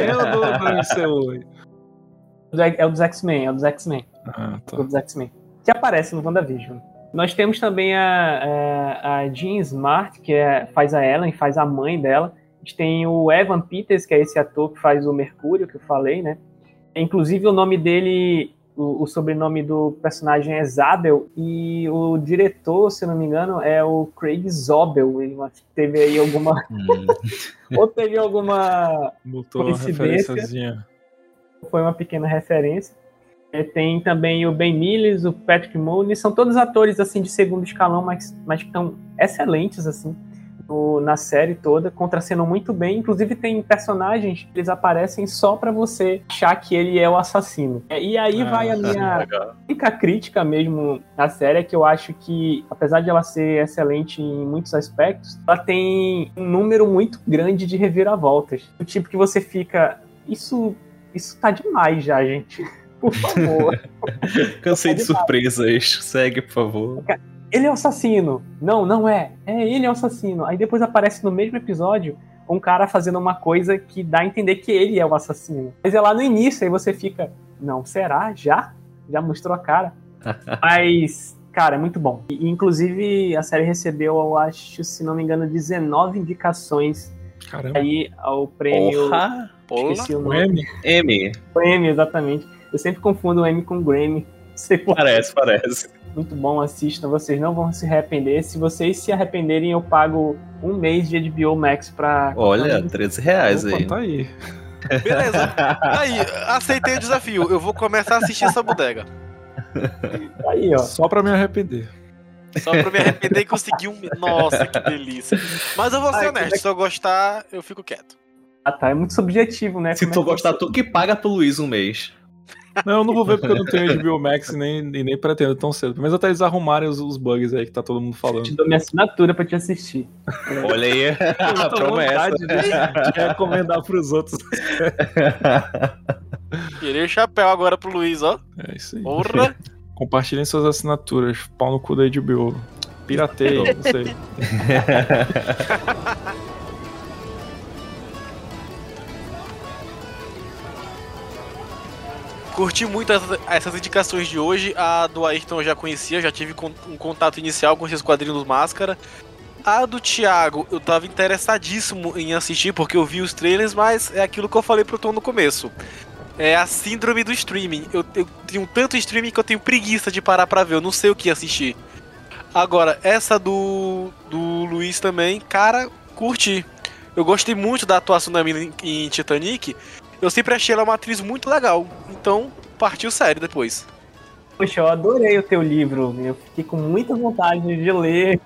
é o dos X-Men, é o dos X-Men. Ah, tá. dos X-Men, que aparece no WandaVision. Nós temos também a, a, a Jean Smart, que é- faz a Ellen, faz a mãe dela. A gente tem o Evan Peters, que é esse ator que faz o Mercúrio, que eu falei, né? Inclusive o nome dele, o, o sobrenome do personagem é Zabel, e o diretor, se eu não me engano, é o Craig Zobel. Ele teve aí alguma. *laughs* ou teve alguma Botou uma foi uma pequena referência. É, tem também o Ben Mills, o Patrick Mooney, são todos atores assim de segundo escalão, mas, mas que estão excelentes assim no- na série toda, contracenam muito bem. Inclusive tem personagens que eles aparecem só pra você achar que ele é o assassino. É, E aí Ah, vai a minha Legal. única crítica mesmo na série é que eu acho que, apesar de ela ser excelente em muitos aspectos, ela tem um número muito grande de reviravoltas. Do tipo que você fica. Isso, isso tá demais já, gente. *laughs* Por favor. *laughs* Cansei de surpresas. Segue, por favor. ele é o assassino. Não, não é. É, ele é o assassino. Aí depois aparece no mesmo episódio um cara fazendo uma coisa que dá a entender que ele é o assassino. Mas é lá no início, aí você fica. Não, será? Já? Já mostrou a cara? *laughs* Mas, cara, é muito bom. E, inclusive, a série recebeu, eu acho, se não me engano, 19 indicações Caramba. aí ao prêmio. Porra! Porra. Esqueci o O nome. M? M. Grammy, exatamente. Eu sempre confundo o M com Grammy. Não sei por Parece, parece. Muito bom, assistam, vocês não vão se arrepender. Se vocês se arrependerem, eu pago um mês de HBO Max pra. Olha, 13 reais Opa, aí. tá aí. Beleza. *laughs* Aí, aceitei o desafio. Eu vou começar a assistir essa bodega. Aí, ó. Só pra me arrepender. Só pra me arrepender e conseguir um. Nossa, que delícia. Mas eu vou ser Ai, honesto, se eu gostar, eu fico quieto. Ah, tá. É muito subjetivo, né? Se Como é tu que gostar, você- tu que paga pro Luiz um mês. Não, eu não vou ver porque eu não tenho HBO Max e nem, e nem pretendo tão cedo. Pelo menos até eles arrumarem os, os bugs aí que tá todo mundo Te falando. dou minha assinatura pra te assistir. Olha aí, a Eu promessa. vontade de, de recomendar pros outros. Tirei o chapéu agora pro Luiz, ó. É isso aí. Porra! Compartilhem suas assinaturas. Pau no cu da HBO. Pirateia, não sei. *laughs* Curti muito essas, essas indicações de hoje. A do Ayrton eu já conhecia, já tive um contato inicial com esses quadrinhos Máscara. A do Thiago, eu tava interessadíssimo em assistir porque eu vi os trailers, mas é aquilo que eu falei pro Tom no começo. É a síndrome do streaming. Eu, eu tenho tanto streaming que eu tenho preguiça de parar pra ver, eu não sei o que assistir. Agora, essa do, do Luiz também, cara, curti. Eu gostei muito da atuação da mina em, em Titanic. Eu sempre achei ela uma atriz muito legal. Então, partiu sério depois. Poxa, eu adorei o teu livro. Eu fiquei com muita vontade de ler.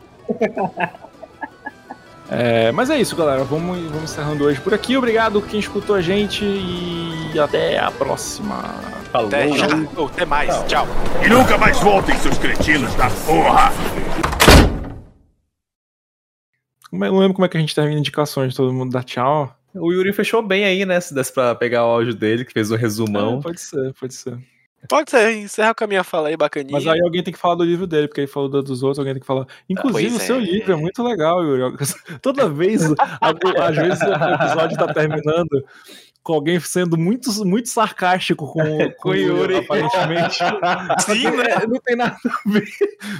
É, mas é isso, galera. Vamos, vamos encerrando hoje por aqui. Obrigado quem escutou a gente e até a próxima. Falou. Até já. Ou até mais. Tchau. E nunca mais voltem, seus cretinos da porra! Eu não lembro como é que a gente termina indicações, todo mundo dá tchau. O Yuri fechou bem aí, né? Se desse pra pegar o áudio dele, que fez o resumão. É, pode ser, pode ser. Pode ser, encerra com a minha fala aí, bacaninha. Mas aí alguém tem que falar do livro dele, porque ele falou do- dos outros, alguém tem que falar. Inclusive, Pois o seu é. livro é muito legal, Yuri. *laughs* Toda vez, às vezes o episódio tá terminando com alguém sendo muito, muito sarcástico com, *laughs* com o Yuri, aparentemente. *laughs* Sim, tem- Não tem nada a ver.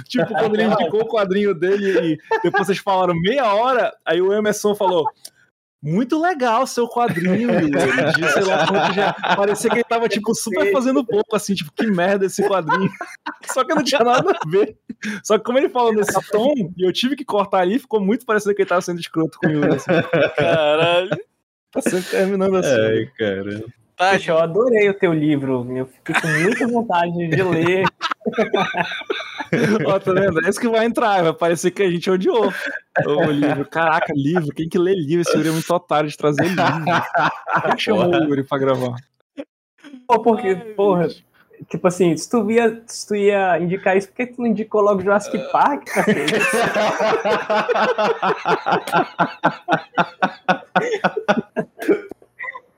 Tipo, quando ele indicou o quadrinho dele e depois vocês falaram meia hora, aí o Emerson falou. Muito legal seu quadrinho. Ele *laughs* disse, sei lá já. Parecia que ele tava, tipo, super fazendo pouco, assim, tipo, que merda esse quadrinho. *laughs* Só que não tinha nada a ver. Só que como ele falou nesse tom, e eu tive que cortar ali, ficou muito parecendo que ele tava sendo escroto com o Yuri. Assim. *laughs* Caralho. Tá sempre terminando assim. Ai, cara. Tá, Poxa, eu adorei o teu livro. Eu fiquei com muita vontade de ler. Ó, tá vendo? É isso que vai entrar, vai parecer que a gente odiou o livro. Caraca, livro, quem que lê livro? Esse Yuri é muito otário de trazer livro. Quem que chamou o Yuri pra gravar? Pô, porque, porra, tipo assim, se tu, ia, se tu ia indicar isso, por que tu não indicou logo Jurassic Park, *laughs*